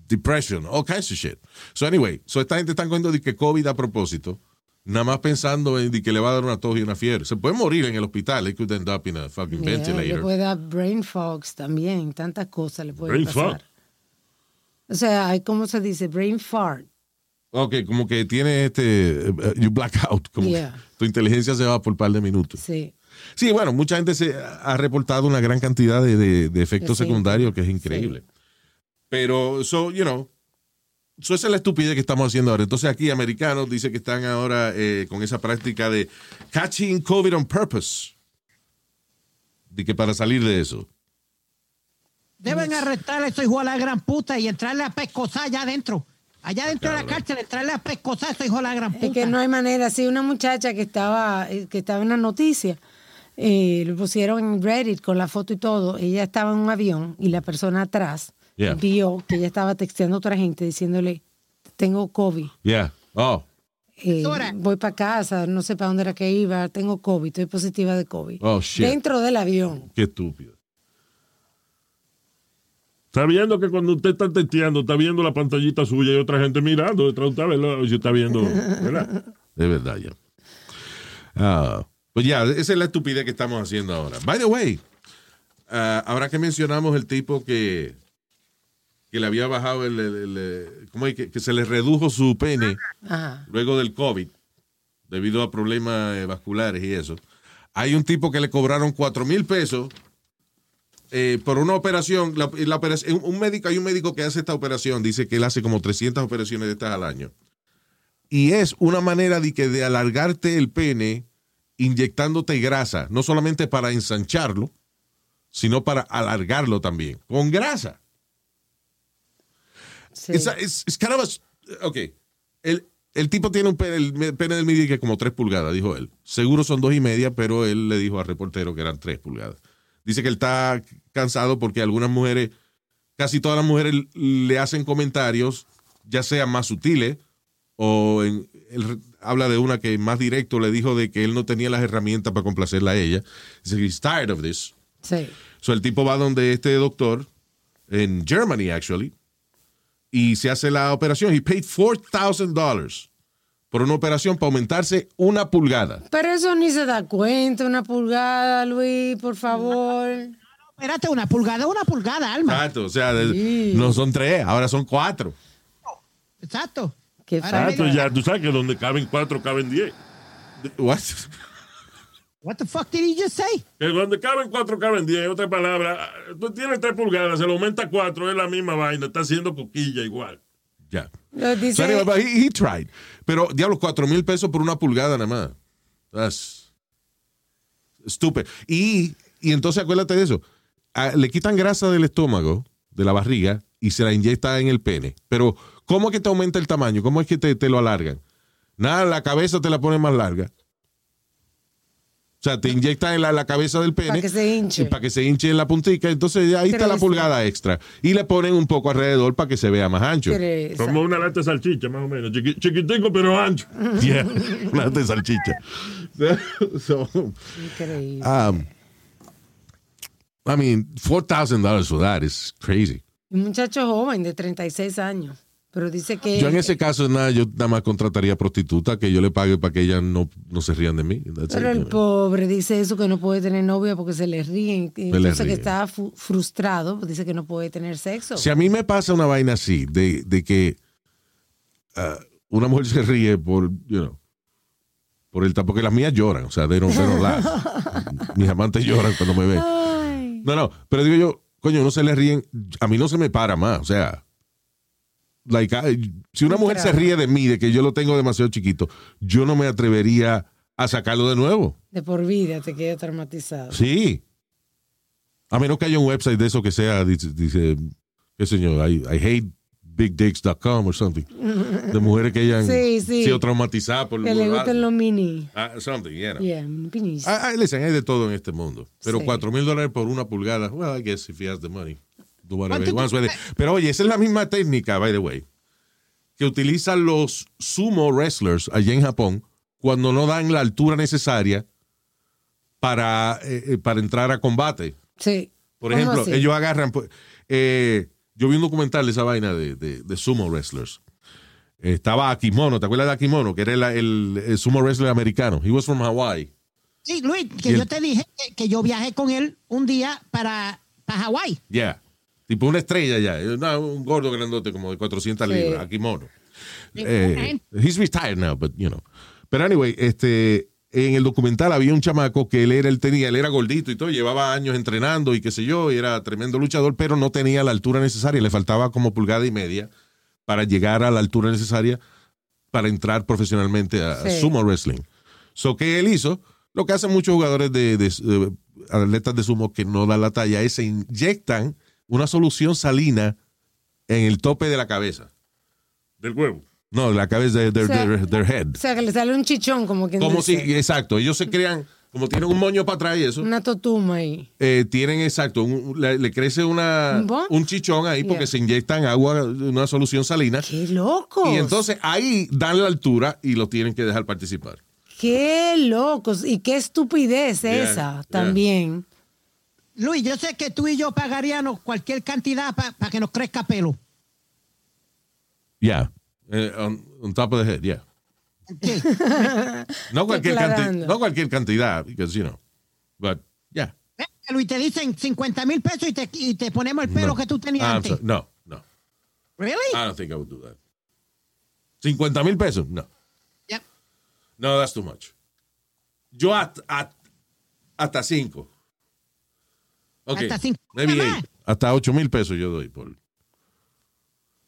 Depression, all kinds of shit. So anyway, so esta gente está cogiendo de que COVID a propósito, nada más pensando en de que le va a dar una tos y una fiebre. Se puede morir en el hospital. They could end up in a fucking Yeah, Le ventilator. puede dar brain fogs también, tantas cosas le pueden Brain pasar. fog. O sea, hay como se dice, brain fart. Ok, como que tiene este, eh, you black out, como Yeah. que tu inteligencia se va por un par de minutos. Sí. Sí, bueno, mucha gente se ha reportado una gran cantidad de, de- de efectos Sí. secundarios que es increíble. Pero, so, you know, so esa es la estupidez que estamos haciendo ahora. Entonces aquí americanos dicen que están ahora eh, con esa práctica de catching COVID on purpose. De que para salir de eso. Deben arrestar a esos hijos de la gran puta y entrarle a pescosar allá adentro. Allá dentro de la cárcel, entrarle a pescosar a esos hijos de la gran puta. Es que no hay manera. Sí, una muchacha que estaba, eh, que estaba en la noticia, eh, lo pusieron en Reddit con la foto y todo. Ella estaba en un avión y la persona atrás Yeah. vio que ella estaba texteando a otra gente diciéndole, tengo COVID. Yeah. Oh. eh, voy para casa, no sé para dónde era que iba, tengo COVID, estoy positiva de COVID. Oh, shit. Dentro del avión. Qué estúpido. Está viendo que cuando usted está testeando, está viendo la pantallita suya y otra gente mirando detrás de usted, está viendo, ¿verdad? De verdad, ya. Ah, pues ya, esa es la estupidez que estamos haciendo ahora. By the way, ah, ahora que mencionamos el tipo que, que le había bajado el, el- el, eh, ¿cómo es? Que, que se le redujo su pene Ajá. luego del COVID, debido a problemas eh, vasculares y eso. Hay un tipo que le cobraron cuatro mil pesos eh, por una operación. La, la operación- un médico, hay un médico que hace esta operación, dice que él hace como 300 operaciones de estas al año. Y es una manera de, que de alargarte el pene inyectándote grasa, no solamente para ensancharlo, sino para alargarlo también, con grasa. Sí. It's, it's- it's kind of a- ok. El, el tipo tiene un pene, el pene del midi que es como tres pulgadas, dijo él. Seguro son dos y media, pero él le dijo al reportero que eran tres pulgadas. Dice que él está cansado porque algunas mujeres, casi todas las mujeres le hacen comentarios, ya sean más sutiles, o en- él habla de una que más directo le dijo de que él no tenía las herramientas para complacerla a ella. Dice que he's tired of this. Sí. So el tipo va donde este doctor, en Germany actually, y se hace la operación. He paid $4,000 por una operación para aumentarse una pulgada. Pero eso ni se da cuenta, una pulgada, Luis, por favor. Espérate, una pulgada, una pulgada, Alma. Exacto, o sea, Sí. no son tres, ahora son cuatro. Exacto. Qué. Exacto, ya tú sabes que donde caben cuatro, caben diez. What? What the fuck did he just say? Que donde caben cuatro, caben diez. Otra palabra, tú tienes tres pulgadas, se lo aumenta cuatro, es la misma vaina, está haciendo coquilla igual. Ya. Lo dice, So anyway, but he, he tried. Pero, diablo, cuatro mil pesos por una pulgada nada más. That's stupid. Y, y entonces acuérdate de eso. Le quitan grasa del estómago, de la barriga, y se la inyecta en el pene. Pero, ¿cómo es que te aumenta el tamaño? ¿Cómo es que te, te lo alargan? Nada, la cabeza te la pone más larga. O sea, te inyectan en la, la cabeza del pene. Para que se hinche. y Para que se hinche en la puntica. Entonces, ahí está la pulgada extra. Y le ponen un poco alrededor para que se vea más ancho. Teresa. Como una lata de salchicha, más o menos. Chiqui- chiquitico, pero ancho. Yeah, una de salchicha. so, Increíble. um, I mean, $4,000 for that is crazy. Un muchacho joven de 36 años. Pero dice que. Yo en ese caso, nada, yo nada más contrataría prostituta que yo le pague para que ellas no, no se rían de mí. That's Pero it, el pobre dice eso que no puede tener novia porque se le ríen. Entonces que ríen. está frustrado, pues dice que no puede tener sexo. Si a mí me pasa una vaina así, de, de que ah, una mujer se ríe por, you know, por el porque las mías lloran, o sea, don't laugh. Mis amantes lloran cuando me ven. Ay, No, no, pero digo yo, coño, no se le ríen, a mí no se me para más, o sea, like, I- si una mujer se ríe de mí, de que yo lo tengo demasiado chiquito, yo no me atrevería a sacarlo de nuevo. de por vida te queda traumatizado. Sí. A menos que haya un website de eso que sea, dice, dice qué señor, I, I hate bigdicks.com or something. De mujeres que hayan Sí, sí. sido traumatizadas por Que le gusten los mini. Ah, something, yeah. Yeah, minis. Ah, ah, listen, hay de todo en este mundo. Pero cuatro mil dólares por una pulgada, well, I guess if he has the money, do whatever he ¿Cuánto wants tú- with it. Pero oye, esa es la misma técnica, by the way, que utilizan los sumo wrestlers allá en Japón cuando no dan la altura necesaria para, eh, eh, para entrar a combate. Sí. Por ¿Cómo ejemplo, así? ellos agarran. pues, eh, yo vi un documental de esa vaina de, de- de sumo wrestlers. Eh, estaba Akimono, ¿te acuerdas de Akimono? Que era el, el- el sumo wrestler americano. He was from Hawaii. Sí, Luis, que Y el- yo te dije que, que yo viajé con él un día para, para Hawái. Yeah. Tipo una estrella ya. No, un gordo grandote como de 400 Sí. libras. Akimono. Eh, he's retired now, but you know. Pero anyway, este, en el documental había un chamaco que él era, él tenía, él era gordito y todo, llevaba años entrenando y qué sé yo, y era tremendo luchador, pero no tenía la altura necesaria, le faltaba como pulgada y media para llegar a la altura necesaria para entrar profesionalmente a, a Sí. sumo wrestling. So, ¿qué él hizo? Lo que hacen muchos jugadores de, de- de atletas de sumo que no dan la talla es se inyectan una solución salina en el tope de la cabeza. Del huevo. No, la cabeza de their, O sea, their- their head. O sea, que le sale un chichón, como quien Como si, dice. exacto, ellos se crean, como tienen un moño para atrás y eso, Una totuma ahí. eh, tienen exacto, un- le, le crece una, ¿Un chichón ahí porque Yeah. se inyectan agua, una solución salina. ¡Qué locos! Y entonces ahí dan la altura y lo tienen que dejar participar. ¡Qué locos! Y qué estupidez Yeah, esa yeah. también. Luis, yo sé que tú y yo pagaríamos cualquier cantidad para que nos crezca pelo. Yeah. Eh, on, on top of the head, yeah. Sí. No cualquier, canti- Declarando. no cualquier cantidad, because, you know, but, yeah. Luis, te dicen 50 mil pesos y te, y te ponemos el pelo No. que tú tenías Ah, I'm antes. sorry. no, no. ¿Really? I don't think I would do that. 50 mil pesos? No. Yep. No, that's too much. Yo at, at- hasta 5. Okay. Hasta cinco. Maybe Nada más. eight. Hasta 8 mil pesos yo doy por.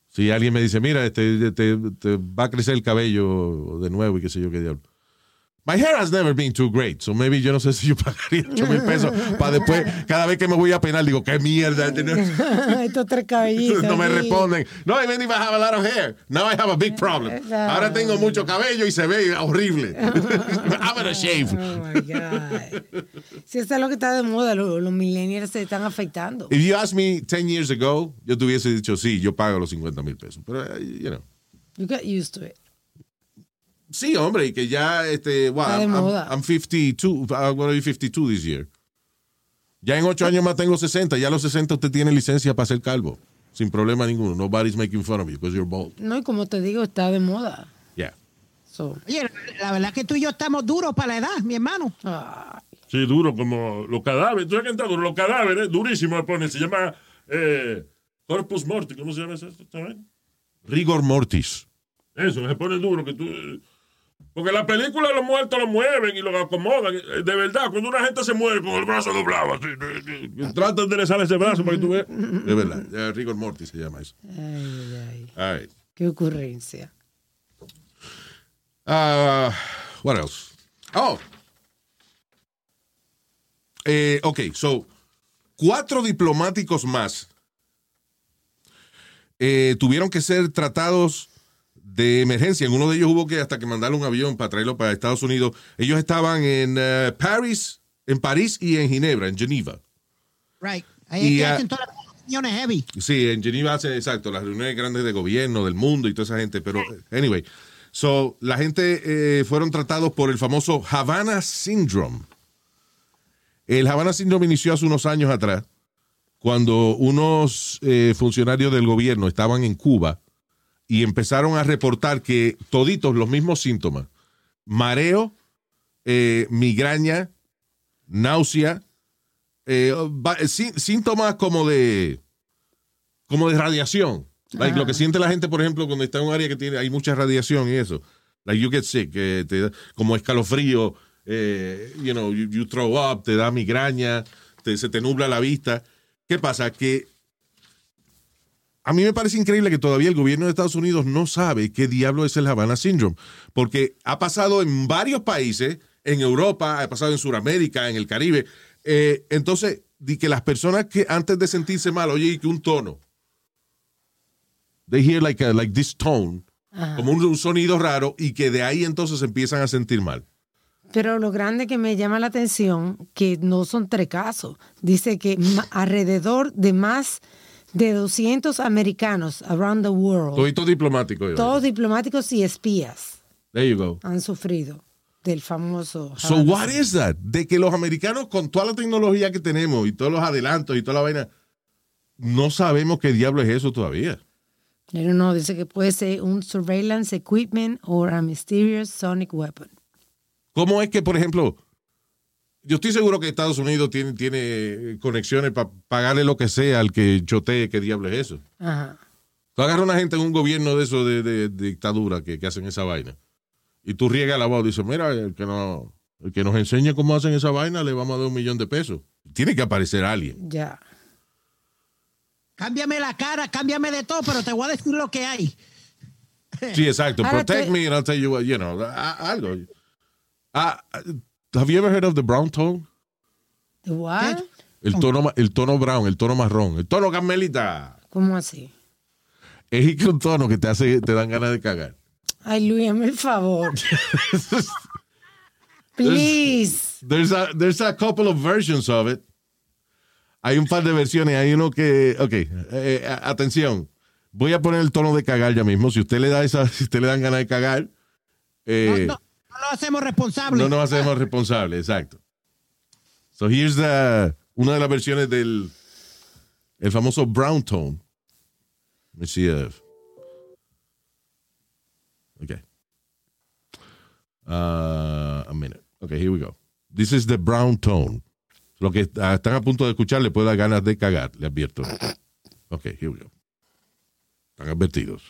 Si alguien me dice, mira, este, te, te va a crecer el cabello de nuevo y qué sé yo qué diablo. My hair has never been too great, so maybe yo no sé si yo pagaría 8 mil pesos para después, cada vez que me voy a peinar, digo, qué mierda. Estos tres cabellitos. no me responden. No, even if I have a lot of hair, now I have a big problem. Ahora tengo mucho cabello y se ve horrible. I'm gonna shave. Oh my God. Si eso es lo que está de moda, lo- los, millennials se están afectando. If you asked me 10 years ago, yo te hubiese dicho, sí, yo pago los 50 mil pesos. Pero, eh, you know. You get used to it. Sí, hombre, y que ya, este, wow, Está de I'm, I'm- moda. I'm 52, I'm gonna be 52 this year. Ya en 8 años más tengo 60, ya a los 60 usted tiene licencia para ser calvo. Sin problema ninguno. Nobody's making fun of you because you're bald. No, y como te digo, está de moda. Yeah. So, Oye, la verdad que tú y yo estamos duros para la edad, mi hermano. ah, Sí, duro como los cadáveres. ¿Tú sabes qué está duro? Los cadáveres, durísimo. le ponen. Se llama eh, Corpus Morti. ¿Cómo se llama eso? ¿Sabes? Rigor mortis. Eso, se pone duro. que tú Porque la película los muertos lo mueven y lo acomodan. Eh, De verdad, cuando una gente se muere con el brazo doblado, así, tratan de enderezar ese brazo para que tú veas. De verdad. ya, rigor mortis se llama eso. ay, ay, ay. Qué ocurrencia. Uh, what else? Oh. Eh, ok, so, cuatro diplomáticos más eh, tuvieron que ser tratados de emergencia. En uno de ellos hubo que hasta que mandar un avión para traerlo para Estados Unidos. Ellos estaban en eh, París, en París y en Ginebra, en Geneva. Right. Ahí Y, es que hacen todas las reuniones heavy. Sí, en Geneva hacen, exacto, las reuniones grandes de gobierno, del mundo y toda esa gente. Pero, anyway, so, la gente eh, fueron tratados por el famoso Havana Syndrome. El Havana Syndrome inició hace unos años atrás, cuando unos eh, funcionarios del gobierno estaban en Cuba y empezaron a reportar que toditos los mismos síntomas, mareo, eh, migraña, náusea, eh, sí- síntomas como de como de radiación. Like, lo que siente la gente, por ejemplo, cuando está en un área que tiene hay mucha radiación y eso. Like you get sick, te da- como escalofrío, eh, you know, you, you throw up, te da migraña, te- se te nubla la vista. ¿Qué pasa? Que a mí me parece increíble que todavía el gobierno de Estados Unidos no sabe qué diablo es el Havana Syndrome, porque ha pasado en varios países, en Europa, ha pasado en Sudamérica, en el Caribe. Eh, entonces, di que las personas que antes de sentirse mal, oye, y que un tono, they hear like, a- like this tone, como un, un sonido raro, y que de ahí entonces se empiezan a sentir mal. Pero lo grande que me llama la atención, que no son tres casos. Dice que alrededor de más de 200 americanos around the world, Todito diplomático. yo. todos diplomáticos y espías, There you go. han sufrido del famoso. So Havana what is that? De que los americanos con toda la tecnología que tenemos y todos los adelantos y toda la vaina, no sabemos qué diablo es eso todavía. Pero no, dice que puede ser un surveillance equipment or a mysterious sonic weapon. ¿Cómo es que, por ejemplo, yo estoy seguro que Estados Unidos tiene, tiene conexiones para pagarle lo que sea al que chotee qué diablo es eso? Ajá. Tú agarras una gente en un gobierno de eso de, de- de dictadura que, que hacen esa vaina y tú riegas la voz y dices, mira, el que, no, el que nos enseñe cómo hacen esa vaina le vamos a dar un millón de pesos. Tiene que aparecer alguien. Ya. Cámbiame la cara, cámbiame de todo, pero te voy a decir lo que hay. Sí, exacto. Ahora Protect te- me and I'll tell you what, you know, a- algo. Ah, have you ever heard of the brown tone? ¿The what? El tono, ma- el tono brown, el tono marrón, el tono carmelita. ¿Cómo así? Es que un tono que te hace, te dan ganas de cagar. Ay, Luis, hazme el favor. Please. There's a, there's a couple of versions of it. Hay un par de versiones. Hay uno que, ok, eh, a- atención. Voy a poner el tono de cagar ya mismo. Si usted le da esa, si usted le dan ganas de cagar, eh, no, no lo hacemos responsable. no nos hacemos responsables, exacto. So here's the, una de las versiones del el famoso brown tone. Let me see if- Okay. Uh, a minute. Okay, here we go. This is the brown tone. Lo que están a punto de escuchar le puede dar ganas de cagar, le advierto. Ok, here we go. Están advertidos.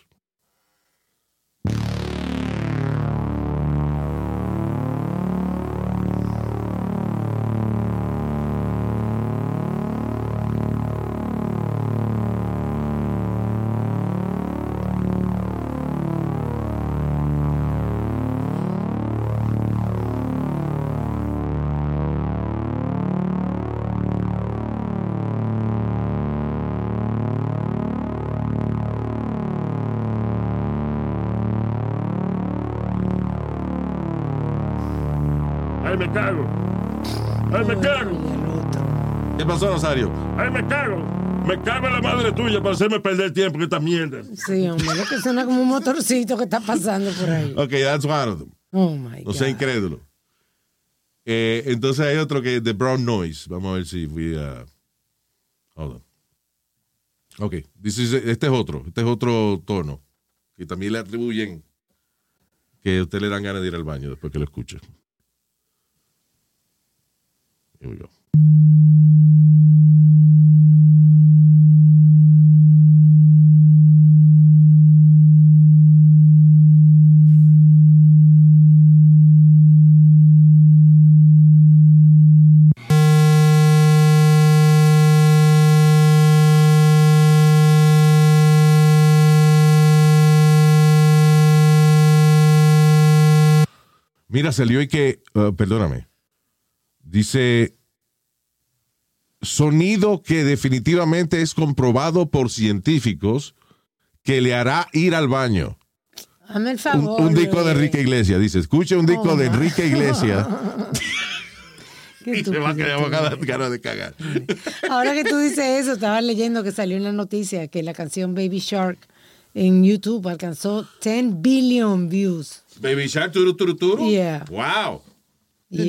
Rosario? Ay, me cago. Me cago en la madre tuya para hacerme perder tiempo en esta mierda. Sí, hombre, lo que suena como un motorcito que está pasando por ahí. Ok, that's one of them. Oh my No God. sea incrédulo. Eh, entonces hay otro que es The Brown Noise. Vamos a ver si fui a. Hold on. Ok, this is- este es otro. Este es otro tono. Que también le atribuyen que a usted le dan ganas de ir al baño después que lo escuche. Here we go. Mira, salió y que, uh, perdóname, dice, sonido que definitivamente es comprobado por científicos que le hará ir al baño. Hazme el favor. un disco de. Enrique Iglesias, dice, escuche un disco Oh, de. Enrique Iglesias y se va a quedar ganas- de cagar. Ahora que tú dices eso, estaba leyendo que salió en la noticia que la canción Baby Shark en YouTube alcanzó 10 billion views. Baby Shark, turu, turu, turu. Yeah. Wow. Du.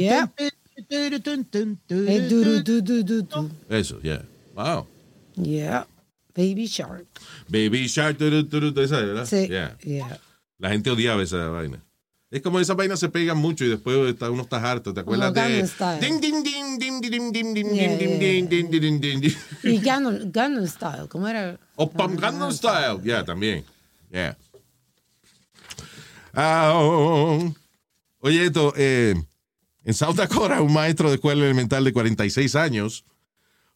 Eso, yeah. Wow. Yeah. Baby Shark. Baby Shark, turu, turu, turu, esa, ¿verdad? Sí. Yeah. Yeah. La gente odiaba esa vaina. Es como esas vainas se pegan mucho y después está, uno está harto. ¿Te acuerdas de. Ding, ding, ding, ding, ding, ding, ding, ding, ding, ding, ding, ding, ding. Y Gangnam, Style, ¿cómo era? O Gangnam Style. Yeah, también. Yeah. Ah, oh, oh. Oye, esto, eh, en South Dakota, un maestro de escuela elemental de 46 años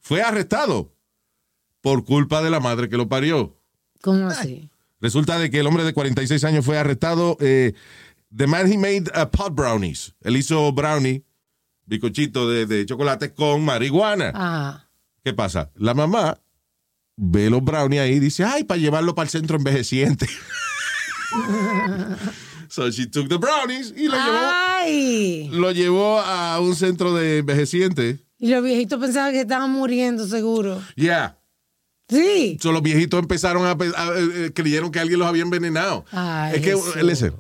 fue arrestado por culpa de la madre que lo parió. ¿Cómo así? Resulta de que el hombre de 46 años fue arrestado. Eh, the man he made uh, pot brownies. Él hizo brownie, bicochito de, de chocolate con marihuana. Ah, ¿Qué pasa? La mamá ve los brownies ahí y dice, ay, para llevarlo para el centro envejeciente. so she took the brownies y lo llevó, ¡Ay! lo llevó a un centro de envejeciente. Y los viejitos pensaban que estaban muriendo, seguro. Yeah. Sí. So, los viejitos empezaron a, a- eh, creyeron que alguien los había envenenado. Ay, es que, listen,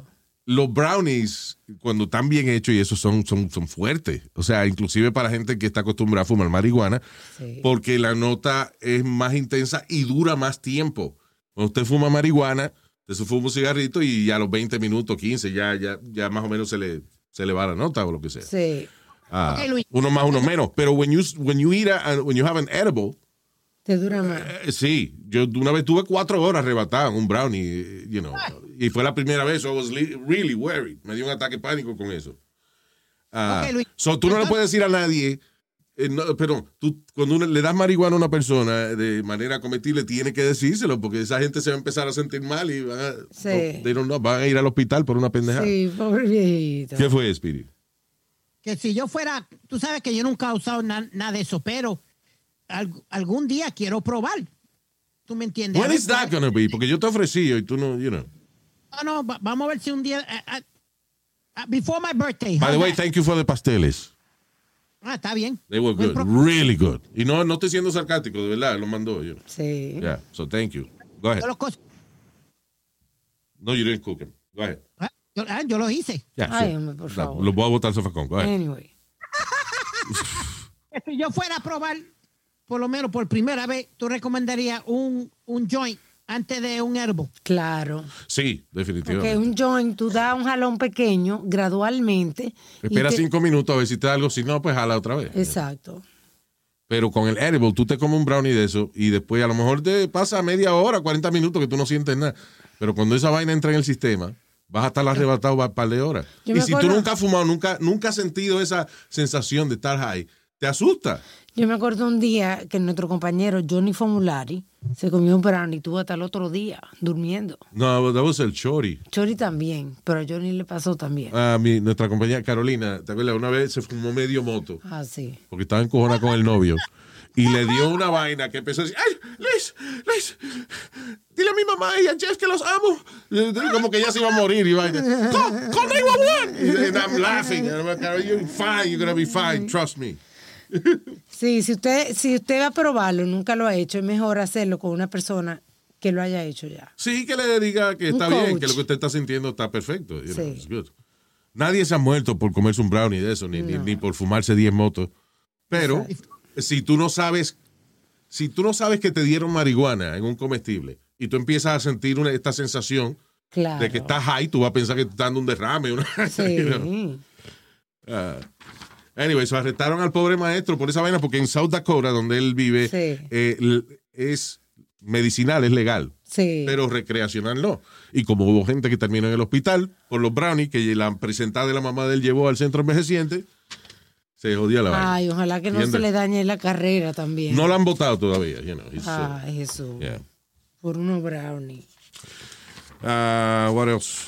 los brownies, cuando están bien hechos y eso son, son, son fuertes. O sea, inclusive para gente que está acostumbrada a fumar marihuana, Sí. porque la nota es más intensa y dura más tiempo. Cuando usted fuma marihuana, usted se fuma un cigarrito y ya a los 20 minutos, 15, ya, ya, ya más o menos se le, se le va la nota o lo que sea. Sí. Ah, uno más, uno menos. Pero when you, when you eat a- when you have an edible, Te dura más. eh, sí, yo una vez tuve cuatro horas arrebatado en un brownie, eh, you know, y fue la primera vez, so I was really worried. Me dio un ataque de pánico con eso. Ah, Ok, Luis. so tú no le puedes decir a nadie, eh, no, perdón, tú cuando uno le das marihuana a una persona de manera cometible, tiene que decírselo, porque esa gente se va a empezar a sentir mal y van a, Sí. no, they don't know, van a ir al hospital por una pendejada. Sí, pobre viejito. ¿Qué fue, Spirit? que si yo fuera, tú sabes que yo nunca he usado na- nada de eso, pero algún día quiero probar. ¿Tú me entiendes? Ver is that gonna be? Porque yo te ofrecí y tú no, you know. No, no, va- vamos a ver si un día. eh, eh, before my birthday. By the way, that? thank you for the pasteles. Ah, está bien. They were good, really good. Y no, no estoy siendo sarcástico, de verdad, lo mandó yo. Sí. Yeah, so thank you. Go ahead. Yo los, No, you didn't cook them. Go ahead. ah, yo, ah, yo los hice. Yeah, Ay, sure. por No, favor. Los voy a botar al sofacón. Go ahead. Anyway. Si yo fuera a probar, por lo menos por primera vez, tú recomendarías un, un joint antes de un herbo. Claro. Sí, Porque definitivamente. un joint, tú das un jalón pequeño, gradualmente. Espera te- cinco minutos a ver si te da algo. Si no, pues jala otra vez. Exacto. Pero con el edible tú te comes un brownie de eso y después a lo mejor te pasa media hora, 40 minutos que tú no sientes nada. Pero cuando esa vaina entra en el sistema, vas a estar arrebatado un par de horas. Yo y si tú nunca has fumado, nunca, nunca has sentido esa sensación de estar high, te asusta. Yo me acuerdo un día que nuestro compañero Johnny Formulari se comió un brownie hasta el otro día durmiendo. No, that was el chori. Chori también, pero a Johnny le pasó también. A mi, nuestra compañera Carolina, ¿te acuerdas? Una vez se fumó medio moto Ah, sí. porque estaba encojonada con el novio. Y le dio una vaina que empezó a decir, ¡ay, Liz, Liz! Dile a mi mamá y a Jeff que los amo. Y Como que ella se iba a morir y vaina. ¡Go! ¡Call 911! And I'm laughing. And I'm like, you're fine, you're gonna be fine, trust me. Sí, si usted, si usted va a probarlo y nunca lo ha hecho, es mejor hacerlo con una persona que lo haya hecho ya. Sí, que le diga que está bien, que lo que usted está sintiendo está perfecto. you know, Sí. it's good. Nadie se ha muerto por comerse un brownie de eso, ni, ni, ni por fumarse 10 motos. Pero si tú no sabes, si tú no sabes que te dieron marihuana en un comestible y tú empiezas a sentir una- esta sensación Claro. de que estás high, tú vas a pensar que te está dando un derrame. Una, Sí. you know. Ah. Anyway, so arrestaron al pobre maestro por esa vaina porque en South Dakota, donde él vive, Sí. eh, es medicinal, es legal Sí. pero recreacional no. Y como hubo gente que terminó en el hospital por los brownies que la presentada de la mamá de él llevó al centro envejeciente, se jodía la vaina. Ay, ojalá que no se le dañe la carrera también. No la han votado todavía, you know. it's, uh, Jesús. yeah. Por unos brownies. Ah, what else?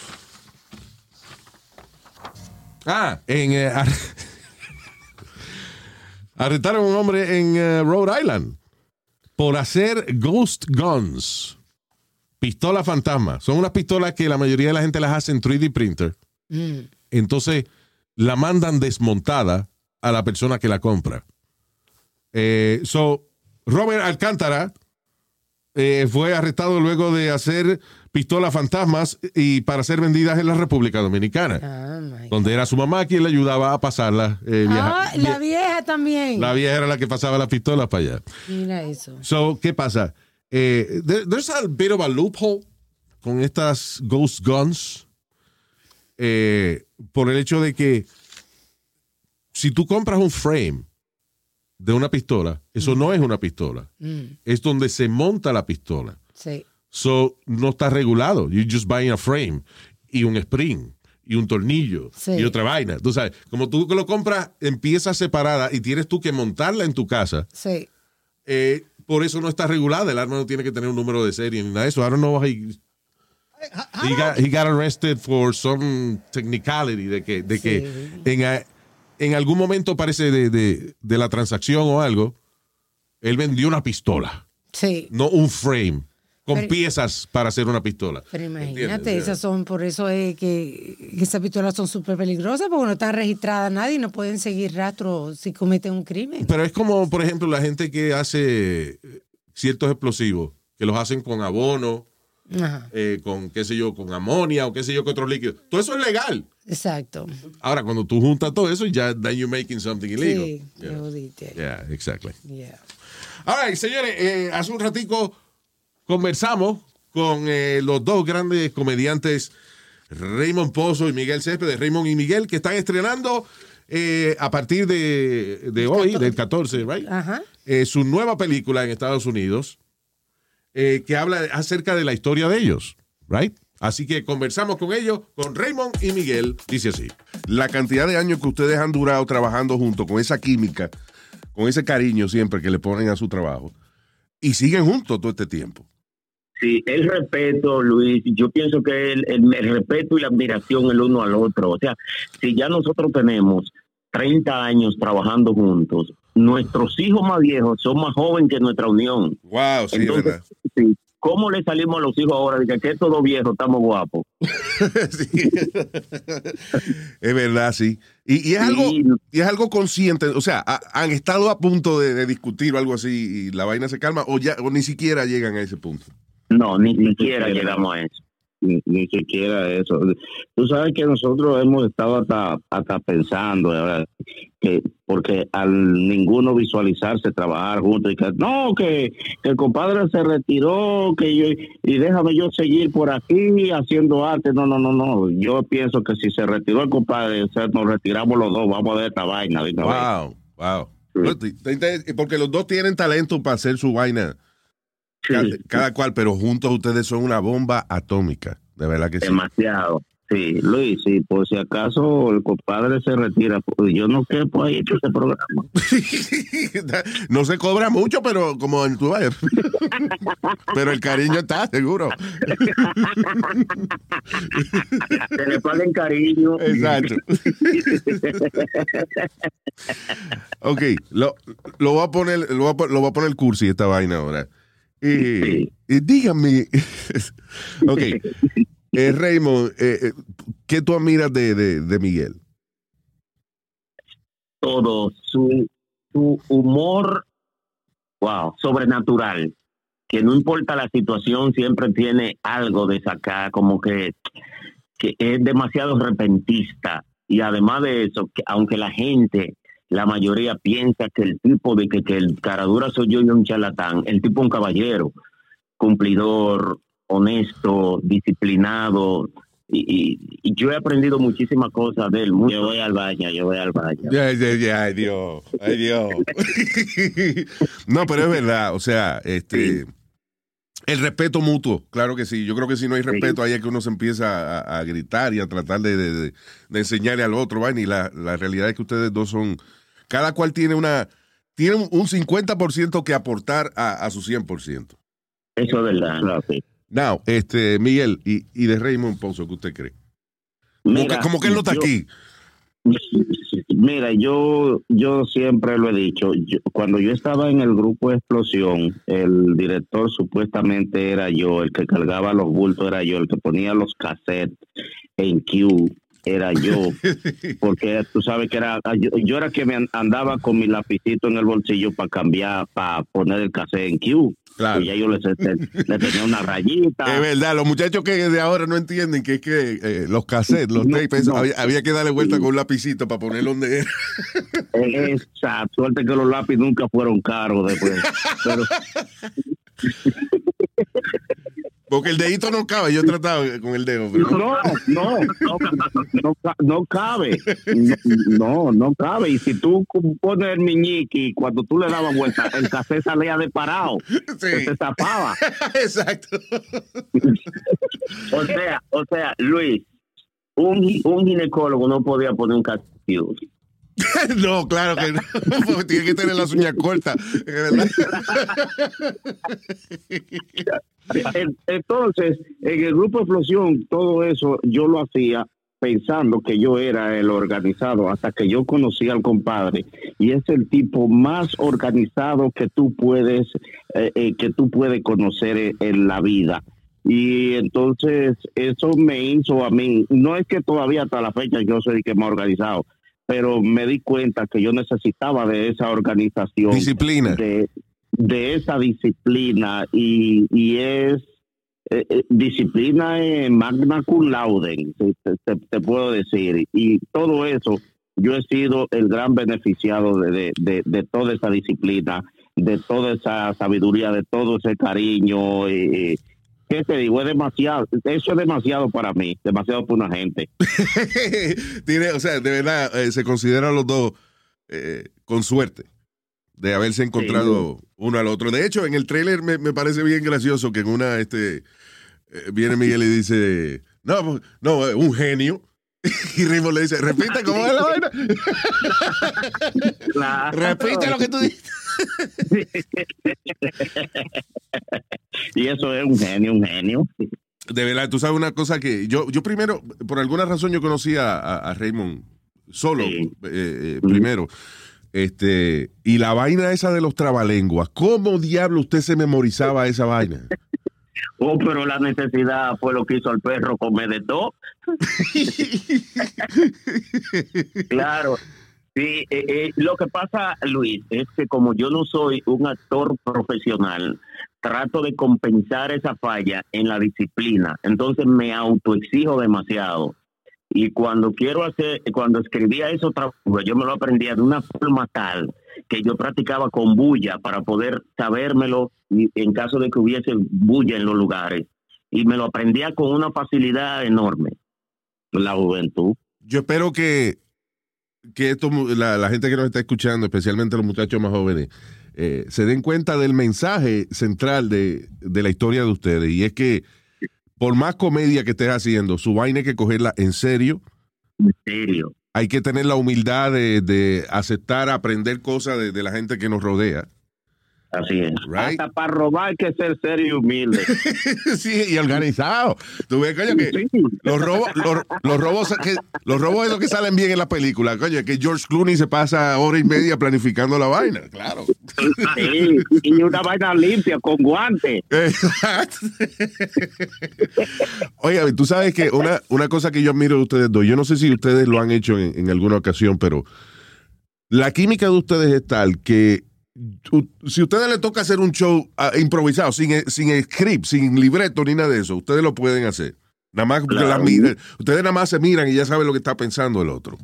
Ah, en ar- arrestaron a un hombre en eh, Rhode Island por hacer ghost guns. Pistola fantasma. Son unas pistolas que la mayoría de la gente las hace en 3D printer. Mm. Entonces la mandan desmontada a la persona que la compra. Eh, so, Robert Alcántara eh, fue arrestado luego de hacer pistolas fantasmas y para ser vendidas en la República Dominicana, my donde era su mamá quien le ayudaba a pasarlas. eh, Ah, la vie- vieja también. la vieja era la que pasaba las pistolas para allá. Mira eso. So, ¿qué pasa? Eh, there- there's a bit of a loophole con estas ghost guns eh, por el hecho de que si tú compras un frame de una pistola, eso no es una pistola. Mm, Es donde se monta la pistola. sí. So, no está regulado. You just buy a frame y un spring y un tornillo Sí. y otra vaina. Tú sabes, como tú que lo compras en piezas separadas y tienes tú que montarla en tu casa, Sí. eh, por eso no está regulada. El arma no tiene que tener un número de serie ni nada de eso. I don't know. He, he got, he got arrested for some technicality de que, de que en, a- en algún momento parece de, de, de la transacción o algo, él vendió una pistola, Sí. no un frame con Pero- piezas para hacer una pistola. Pero imagínate, esas son, por eso es que, que esas pistolas son súper peligrosas, porque no están registradas nadie y no pueden seguir rastro si cometen un crimen. Pero es como, por ejemplo, la gente que hace ciertos explosivos, que los hacen con abono, eh, con qué sé yo, con amonia o qué sé yo, que otros líquidos. Todo eso es legal. exacto. Ahora, cuando tú juntas todo eso, ya then you're making something illegal. Sí, Yeah. Yeah, exactly. Yeah. All right, señores, eh, hace un ratico conversamos con eh, los dos grandes comediantes, Raymond Pozo y Miguel Céspedes, Raymond y Miguel, que están estrenando eh, a partir de, de hoy, del 14, right? Ajá. eh, su nueva película en Estados Unidos eh, que habla acerca de la historia de ellos, right? Así que conversamos con ellos, con Raymond y Miguel, dice así. La cantidad de años que ustedes han durado trabajando juntos, con esa química, con ese cariño siempre que le ponen a su trabajo, y siguen juntos todo este tiempo. Sí, el respeto, Luis, yo pienso que el, el- el respeto y la admiración el uno al otro. O sea, si ya nosotros tenemos 30 años trabajando juntos, nuestros hijos más viejos son más jóvenes que nuestra unión. Wow, sí, es Entonces, verdad. sí, ¿cómo le salimos a los hijos ahora de que, que todos viejos estamos guapos? Sí. es verdad, sí. Y, y es algo, y es algo consciente. O sea, ha- han estado a punto de, de discutir o algo así y la vaina se calma, o ya o ni siquiera llegan a ese punto. No, ni siquiera llegamos a eso. ni, ni siquiera eso. Tú sabes que nosotros hemos estado hasta, hasta pensando, ¿verdad? que porque al ninguno visualizarse trabajar juntos y que no, que, que el compadre se retiró, que yo, y déjame yo seguir por aquí haciendo arte. No, no, no, no. Yo pienso que si se retiró el compadre, o sea, nos retiramos los dos, vamos a ver esta vaina. Wow, wow. Porque los dos tienen talento para hacer su vaina. Sí, Cada, cada cual, pero juntos ustedes son una bomba atómica. De verdad que sí. demasiado. Sí, Luis, sí, por si acaso el compadre se retira, pues yo no quepo ahí hecho ese programa. no se cobra mucho, pero como en tu pero el cariño está, seguro. Se le paguen cariño. Exacto. ok, lo, lo voy a poner, lo voy a, lo voy a poner cursi esta vaina ahora. Y, dígame, ok, eh, Raymond, eh, eh, ¿qué tú admiras de, de, de Miguel? todo, su, su humor, wow, sobrenatural, que no importa la situación, siempre tiene algo de sacar, como que, que es demasiado repentista. Y además de eso, que aunque la gente, la mayoría piensa que el tipo de que, que el caradura soy yo y un charlatán, el tipo un caballero, cumplidor, honesto, disciplinado. Y, y- y yo he aprendido muchísimas cosas de él. Yo voy al baño, yo voy al baño. Ya, ya, ya, ay Dios, ay Dios. no, pero es verdad, o sea, este, el respeto mutuo, claro que sí. Yo creo que si no hay respeto, ahí es que uno se empieza a, a gritar y a tratar de, de- de- de enseñarle al otro, vaina, y la, la realidad es que ustedes dos son, cada cual tiene una, tiene un, un 50% que aportar a, a su 100%. Eso es verdad. Sí. Now, este, Miguel, y, y de Raymond Ponzo, ¿qué usted cree? Como, Mira, que, como que él no está yo- aquí. Mira, yo, yo siempre lo he dicho, yo- cuando yo estaba en el grupo Explosión, el director supuestamente era yo, el que cargaba los bultos era yo, el que ponía los cassettes en Q era yo, porque tú sabes que era, yo, yo era que me an- andaba con mi lapicito en el bolsillo para cambiar, para poner el cassette en Q. Claro. Y ya yo le, tenía una rayita. Es verdad, los muchachos que de ahora no entienden que es que eh, los cassettes, los No, tapes, no. había, había que darle vuelta con un lapicito para ponerlo donde era. Esa suerte que los lápices nunca fueron caros después. Pero, Porque el dedito no cabe, yo he tratado con el dedo. pero no. no, no, no, no, ca- no cabe. No, no cabe. Y si tú pones el miñique cuando tú le dabas vuelta, el café salía de parado. Sí. Se tapaba. Exacto. O sea, o sea, Luis, un, un ginecólogo no podía poner un castigo. No, claro que no. Tiene que tener las uñas cortas. Entonces, en el grupo Explosión, todo eso yo lo hacía pensando que yo era el organizado hasta que yo conocí al compadre y es el tipo más organizado que tú puedes eh, eh, que tú puedes conocer en, la vida y entonces eso me hizo a mí no es que todavía hasta la fecha yo soy el que más organizado pero me di cuenta que yo necesitaba de esa organización Disciplina. de, de esa disciplina y, y es eh, eh, disciplina en magna cum laude, te, te- te puedo decir. Y todo eso, yo he sido el gran beneficiado de, de, de- de toda esa disciplina, de toda esa sabiduría, de todo ese cariño. Y, ¿Qué te digo? Es demasiado, eso es demasiado para mí, demasiado para una gente. Tiene, o sea, de verdad, eh, se consideran los dos eh, con suerte de haberse encontrado uno al otro. De hecho, en el trailer me, me parece bien gracioso que en una, este, eh, viene Miguel y dice, no, pues, no, eh, un genio. Y Raymond le dice, repite cómo es la vaina. Repite lo que tú dices. Y eso es un genio, un genio. De verdad, tú sabes una cosa que yo, yo primero, por alguna razón yo conocí a, a- a Raymond solo, Sí. eh, eh, primero. Este, y la vaina esa de los trabalenguas, ¿cómo diablo usted se memorizaba esa vaina? Oh, pero la necesidad fue lo que hizo al perro comer de todo. claro. Sí, eh, eh, lo que pasa, Luis, es que como yo no soy un actor profesional, trato de compensar esa falla en la disciplina. Entonces me autoexijo demasiado. Y cuando quiero hacer, cuando escribía eso yo me lo aprendía de una forma tal que yo practicaba con bulla para poder sabérmelo y en caso de que hubiese bulla en los lugares. Y me lo aprendía con una facilidad enorme. La juventud. Yo espero que que esto, la, la gente que nos está escuchando, especialmente los muchachos más jóvenes, eh, se den cuenta del mensaje central de, de la historia de ustedes. Y es que por más comedia que estés haciendo, su vaina hay que cogerla en serio. En serio. Hay que tener la humildad de, aceptar, aprender cosas de la gente que nos rodea. Así es. Right. Hasta para robar hay que ser serio y humilde. sí, y organizado. Tú ves, coño, que Sí. los robos, los, los robos que, los robos esos que salen bien en la película, coño, que George Clooney se pasa hora y media planificando la vaina, claro. Sí, y una vaina limpia con guantes. Oye, tú sabes que una, una cosa que yo admiro de ustedes dos, yo no sé si ustedes lo han hecho en, en alguna ocasión, pero la química de ustedes es tal que si a ustedes les toca hacer un show ah, improvisado, sin, sin script, sin libreto ni nada de eso, ustedes lo pueden hacer. Nada más porque Claro. miran- ustedes nada más se miran y ya saben lo que está pensando el otro.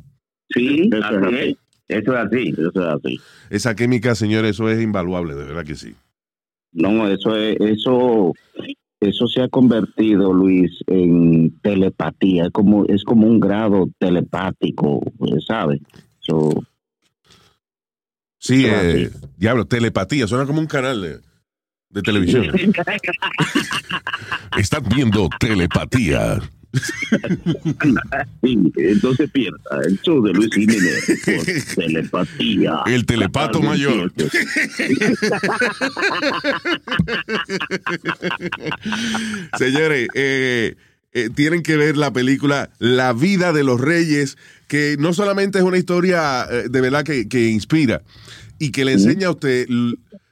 Sí, Eso es así así. es. Eso es así. Eso es así. Esa química, señores, eso es invaluable, de verdad que sí. No, eso es, eso, eso se ha convertido, Luis, en telepatía. Es como, es como un grado telepático, ¿sabes? So, Sí, eh, diablo, telepatía, suena como un canal de, de televisión. Están viendo telepatía. entonces pierda el show de Luis Jiménez por telepatía. El telepato mayor. Señores, eh, eh, tienen que ver la película La vida de los reyes, que no solamente es una historia eh, de verdad que, que inspira y que le enseña a usted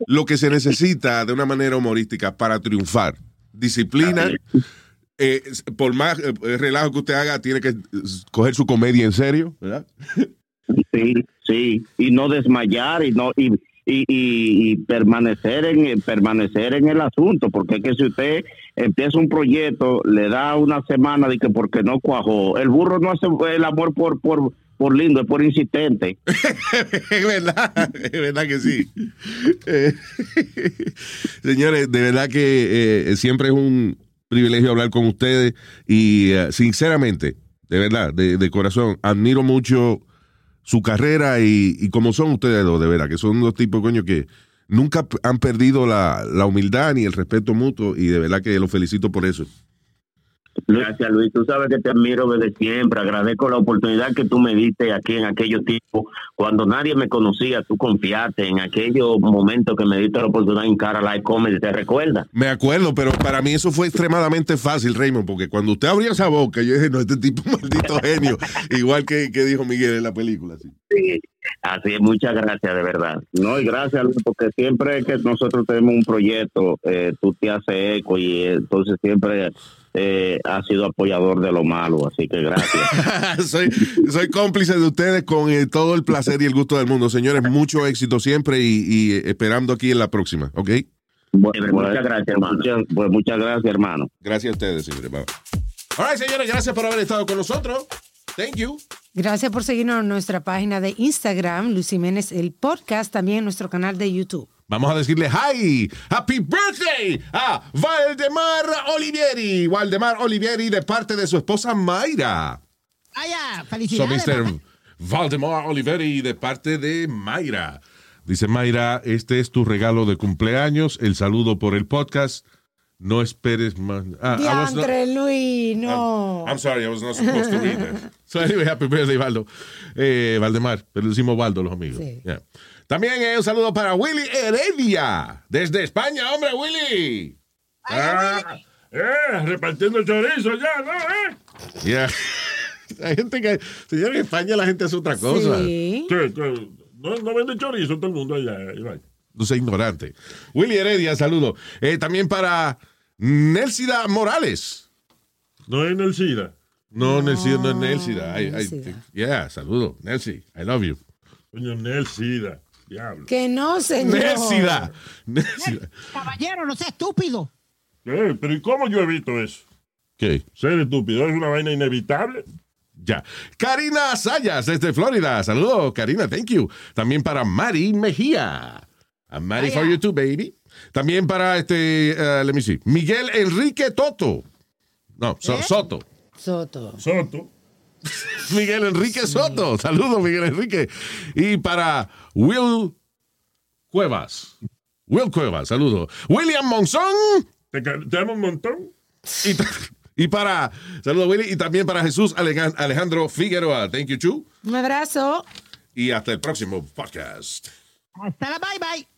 lo que se necesita de una manera humorística para triunfar. Disciplina. eh, por más eh, relajo que usted haga, tiene que eh, coger su comedia en serio, ¿verdad? Sí, sí, y no desmayar y no y, y, y- y permanecer en permanecer en el asunto, porque es que si usted empieza un proyecto, le da una semana de que porque no cuajó, el burro no hace el amor por por por lindo, es por insistente. Es verdad, es verdad que sí. Eh, señores, de verdad que eh, siempre es un privilegio hablar con ustedes y eh, sinceramente, de verdad, de, de corazón, admiro mucho su carrera y, y como son ustedes dos, de verdad, que son dos tipos, coño, que nunca han perdido la, la humildad ni el respeto mutuo y de verdad que los felicito por eso. Gracias, Luis. Tú sabes que te admiro desde siempre. Agradezco la oportunidad que tú me diste aquí en aquellos tiempos. Cuando nadie me conocía, tú confiaste en aquellos momentos que me diste la oportunidad en Cara Live Comedy. ¿Te recuerdas? Me acuerdo, pero para mí eso fue extremadamente fácil, Raymond, porque cuando usted abrió esa boca, yo dije, no, este tipo maldito genio, igual que, que dijo Miguel en la película. sí. Sí. Así es, muchas gracias, de verdad. No, y gracias, Luis, porque siempre que nosotros tenemos un proyecto, eh, tú te haces eco y eh, entonces siempre eh, has sido apoyador de lo malo, así que gracias. soy, soy cómplice de ustedes con eh, todo el placer y el gusto del mundo. Señores, mucho éxito siempre y, y, eh, esperando aquí en la próxima, ¿ok? Muchas gracias, hermano. Muchas, pues muchas gracias, hermano. Gracias a ustedes, señores. Bye. All right, señores, gracias por haber estado con nosotros. Thank you. Gracias por seguirnos en nuestra página de Instagram, Luis Jiménez, el podcast, también en nuestro canal de YouTube. Vamos a decirle hi, happy birthday a Valdemar Olivieri. Valdemar Olivieri de parte de su esposa Mayra. Vaya, So, felicidades. Mr. papá. Valdemar Olivieri de parte de Mayra. Dice Mayra, este es tu regalo de cumpleaños, el saludo por el podcast. No esperes más. Ah, was not- Diantre, Luis, no. I'm sorry, I was not supposed to read that. So anyway, happy birthday, Valdo. Eh, Valdemar, pero decimos Valdo los amigos. Sí. Yeah. También eh, un saludo para Willy Heredia, desde España, hombre, Willy. Ah, eh, repartiendo chorizo ya, ¿no? Eh? Yeah. Hay gente que, señor, en España la gente hace otra cosa. Sí. No, no vende chorizo todo el mundo allá, Iván. No sea ignorante. Willy Heredia, saludo. Eh, también para Nelsida Morales. No es en el SIDA. No, Nelsida, no es Nelsida. I- I- Nelsida. yeah, saludo. Nelsi, I love you. Coño, Nel SIDA. Diablo. Que no, señor. Nelsida. Caballero, no sea estúpido. ¿Qué? Pero ¿y cómo yo evito eso? ¿Qué? Ser estúpido es una vaina inevitable. Ya. Karina Sayas, desde Florida. Saludos, Karina, thank you. También para Mari Mejía. A Mari for you too, baby. También para este, uh, let me see, Miguel Enrique Toto. No, So- ¿Eh? Soto. Soto. Soto. Miguel Enrique Soto. Saludos, Miguel Enrique. Y para Will Cuevas. Will Cuevas, saludos. William Monzón. Te, te amo un montón. Y, y para, saludos, Willy. Y también para Jesús Aleja- Alejandro Figueroa. Thank you, Chu. Un abrazo. Y hasta el próximo podcast. Hasta la bye bye.